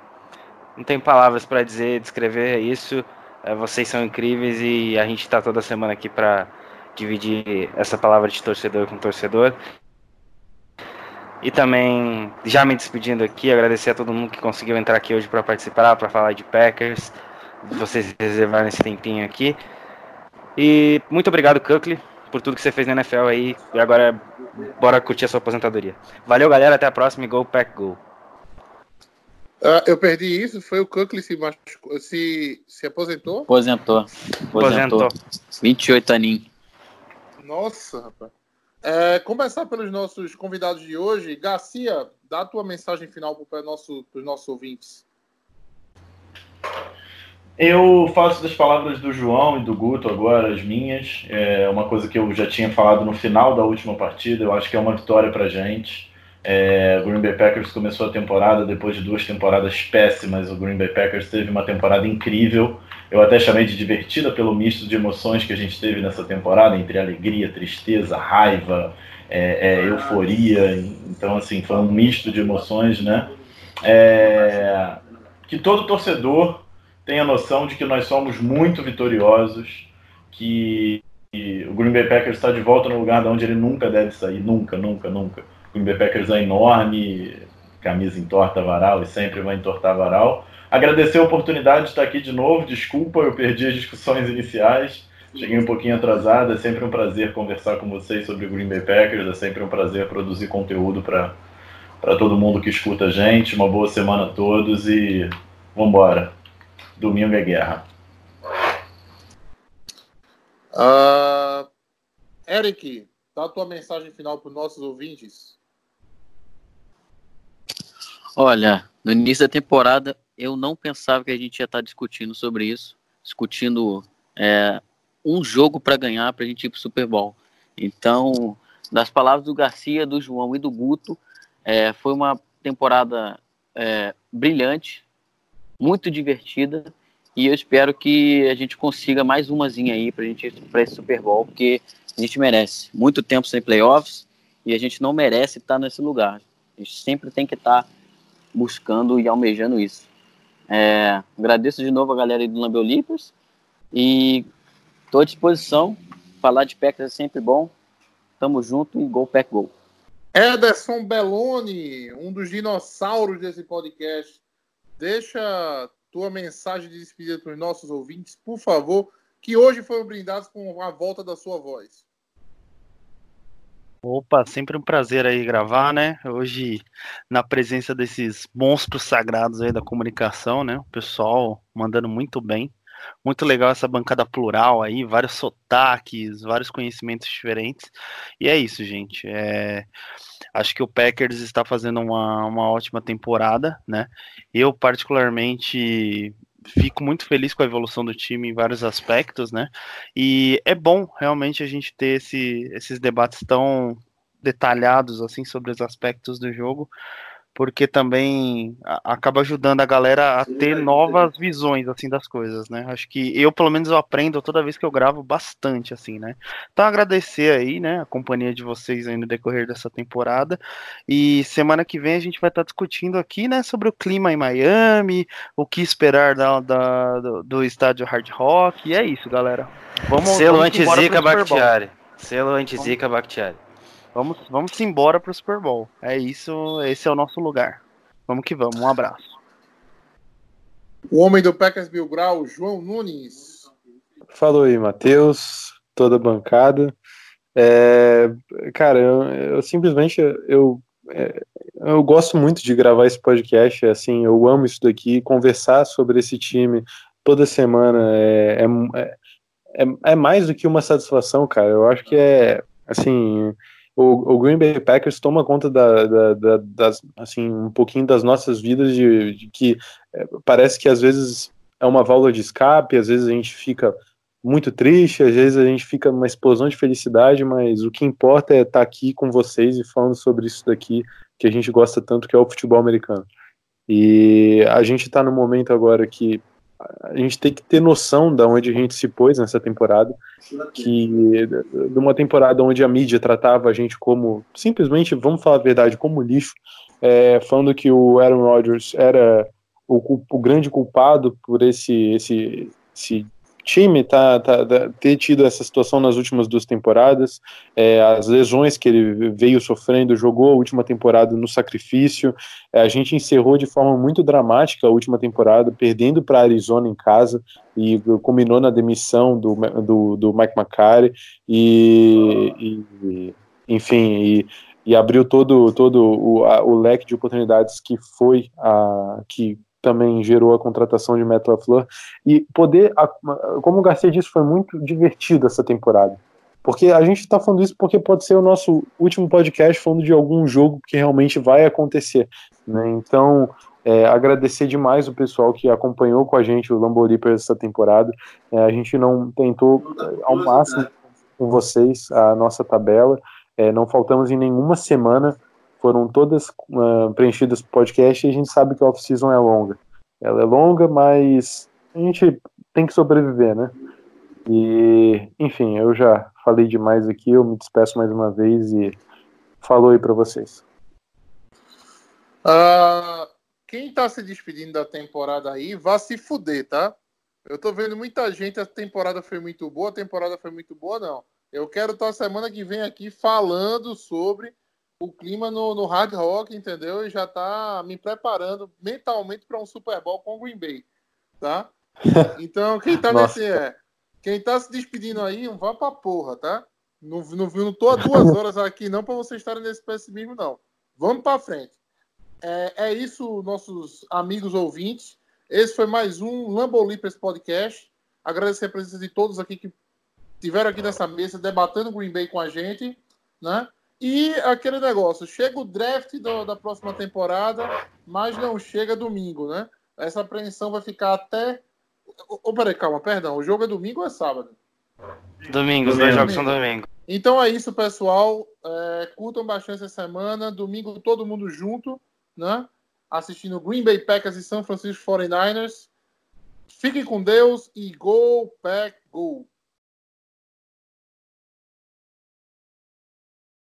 não tem palavras para dizer, descrever isso. É, vocês são incríveis e a gente está toda semana aqui para dividir essa palavra de torcedor com torcedor. E também, já me despedindo aqui, agradecer a todo mundo que conseguiu entrar aqui hoje para participar, para falar de Packers, vocês reservarem esse tempinho aqui. E muito obrigado, Cuckley, por tudo que você fez na NFL aí. E agora, bora curtir a sua aposentadoria. Valeu, galera, até a próxima e Go Pack Go! Uh, eu perdi isso, foi o Cookly se, machucou, se, se aposentou? Aposentou. Aposentou. aposentou. 28 aninhos. Nossa, rapaz. É, começar pelos nossos convidados de hoje. Garcia, dá a tua mensagem final para nosso, os nossos ouvintes. Eu faço das palavras do João e do Guto agora as minhas. É uma coisa que eu já tinha falado no final da última partida. Eu acho que é uma vitória para gente. É, o Green Bay Packers começou a temporada depois de duas temporadas péssimas. O Green Bay Packers teve uma temporada incrível. Eu até chamei de divertida pelo misto de emoções que a gente teve nessa temporada, entre alegria, tristeza, raiva, é, é, euforia. Então, assim, foi um misto de emoções, né? É, que todo torcedor tenha noção de que nós somos muito vitoriosos, que o Green Bay Packers está de volta no lugar de onde ele nunca deve sair, nunca, nunca, nunca. O Green Bay Packers é enorme, camisa entorta varal e sempre vai entortar varal. Agradecer a oportunidade de estar aqui de novo. Desculpa, eu perdi as discussões iniciais. Cheguei um pouquinho atrasado. É sempre um prazer conversar com vocês sobre o Green Bay Packers. É sempre um prazer produzir conteúdo para todo mundo que escuta a gente. Uma boa semana a todos e vamos embora. Domingo é guerra. Uh, Eric, dá a tua mensagem final para os nossos ouvintes. Olha, no início da temporada eu não pensava que a gente ia estar discutindo sobre isso, discutindo é, um jogo para ganhar para a gente ir para o Super Bowl. Então, das palavras do Garcia, do João e do Guto, é, foi uma temporada é, brilhante, muito divertida e eu espero que a gente consiga mais umazinha aí para gente para esse Super Bowl, porque a gente merece muito tempo sem playoffs e a gente não merece estar nesse lugar. A gente sempre tem que estar buscando e almejando isso. É, agradeço de novo a galera do Lambeu Leapers e estou à disposição. Falar de Packers é sempre bom. Tamo junto e Go Pack Go. Ederson Belloni, um dos dinossauros desse podcast. Deixa tua mensagem de despedida para os nossos ouvintes, por favor, que hoje foram brindados com a volta da sua voz. Opa, sempre um prazer aí gravar, né? Hoje, na presença desses monstros sagrados aí da comunicação, né? O pessoal mandando muito bem. Muito legal essa bancada plural aí, vários sotaques, vários conhecimentos diferentes. E é isso, gente. É... Acho que o Packers está fazendo uma, uma ótima temporada, né? Eu, particularmente, fico muito feliz com a evolução do time em vários aspectos, né? E é bom realmente a gente ter esse, esses debates tão detalhados assim sobre os aspectos do jogo, porque também acaba ajudando a galera a ter novas visões assim das coisas, né? Acho que eu pelo menos eu aprendo toda vez que eu gravo bastante assim, né? Então agradecer aí, né, a companhia de vocês aí no decorrer dessa temporada e semana que vem a gente vai estar discutindo aqui, né, sobre o clima em Miami, o que esperar da, da do, do, estádio Hard Rock e é isso, galera. Vamos selo anti-zica Bakhtiari. Selo anti-zica Bakhtiari. Vamos, vamos embora pro Super Bowl. É isso, esse é o nosso lugar. Vamos que vamos, um abraço. O homem do Packers Bill Grau, João Nunes. Falou aí, Matheus, toda a bancada. É, cara, eu, eu simplesmente eu, é, eu gosto muito de gravar esse podcast, assim, eu amo isso daqui, conversar sobre esse time toda semana é, é, é, é mais do que uma satisfação, cara. Eu acho que é assim o, o Green Bay Packers toma conta da, da, da, das, assim, um pouquinho das nossas vidas, de, de que é, parece que às vezes é uma válvula de escape, às vezes a gente fica muito triste, às vezes a gente fica numa explosão de felicidade, mas o que importa é estar aqui com vocês e falando sobre isso daqui que a gente gosta tanto, que é o futebol americano. E a gente está no momento agora que a gente tem que ter noção da onde a gente se pôs nessa temporada, que de uma temporada onde a mídia tratava a gente como simplesmente, vamos falar a verdade, como lixo, é, falando que o Aaron Rodgers era o, o grande culpado por esse, esse, esse time tá, tá, tá, ter tido essa situação nas últimas duas temporadas, é, as lesões que ele veio sofrendo, jogou a última temporada no sacrifício, é, a gente encerrou de forma muito dramática a última temporada, perdendo para Arizona em casa, e culminou na demissão do, do, do Mike McCarthy, e, e enfim, e, e, abriu todo, todo o, a, o leque de oportunidades que foi a que também gerou a contratação de Matt LaFleur e poder, como o Garcia disse, foi muito divertido essa temporada. Porque a gente está falando isso porque pode ser o nosso último podcast falando de algum jogo que realmente vai acontecer. Né? Então, é, agradecer demais o pessoal que acompanhou com a gente o Lamborghini essa temporada. É, a gente não tentou ao máximo com vocês a nossa tabela. É, não faltamos em nenhuma semana foram todas uh, preenchidas por podcast e a gente sabe que a off-season é longa. Ela é longa, mas a gente tem que sobreviver, né? E, enfim, eu já falei demais aqui, eu me despeço mais uma vez e falou aí para vocês. Uh, quem tá se despedindo da temporada aí, vá se fuder, tá? Eu tô vendo muita gente, a temporada foi muito boa, a temporada foi muito boa, não. Eu quero estar semana que vem aqui falando sobre o clima no, no Hard Rock, entendeu? E já tá me preparando mentalmente para um Super Bowl com o Green Bay, tá? Então, quem tá nesse é, quem tá se despedindo aí, vá pra porra, tá? Não, não, não tô há duas horas aqui não para vocês estarem nesse pessimismo, não. Vamos para frente. É, é, isso, nossos amigos ouvintes. Esse foi mais um Lambolipers Podcast. Agradecer a presença de todos aqui que tiveram aqui nessa mesa debatendo Green Bay com a gente, né? E aquele negócio, chega o draft do, da próxima temporada, mas não chega domingo, né? Essa apreensão vai ficar até. Oh, peraí, calma, perdão. O jogo é domingo ou é sábado? Domingo, os dois jogos são domingo. Então é isso, pessoal. É, curtam bastante essa semana. Domingo todo mundo junto, né? Assistindo Green Bay Packers e São Francisco 49ers. Fiquem com Deus e Go Pack Go!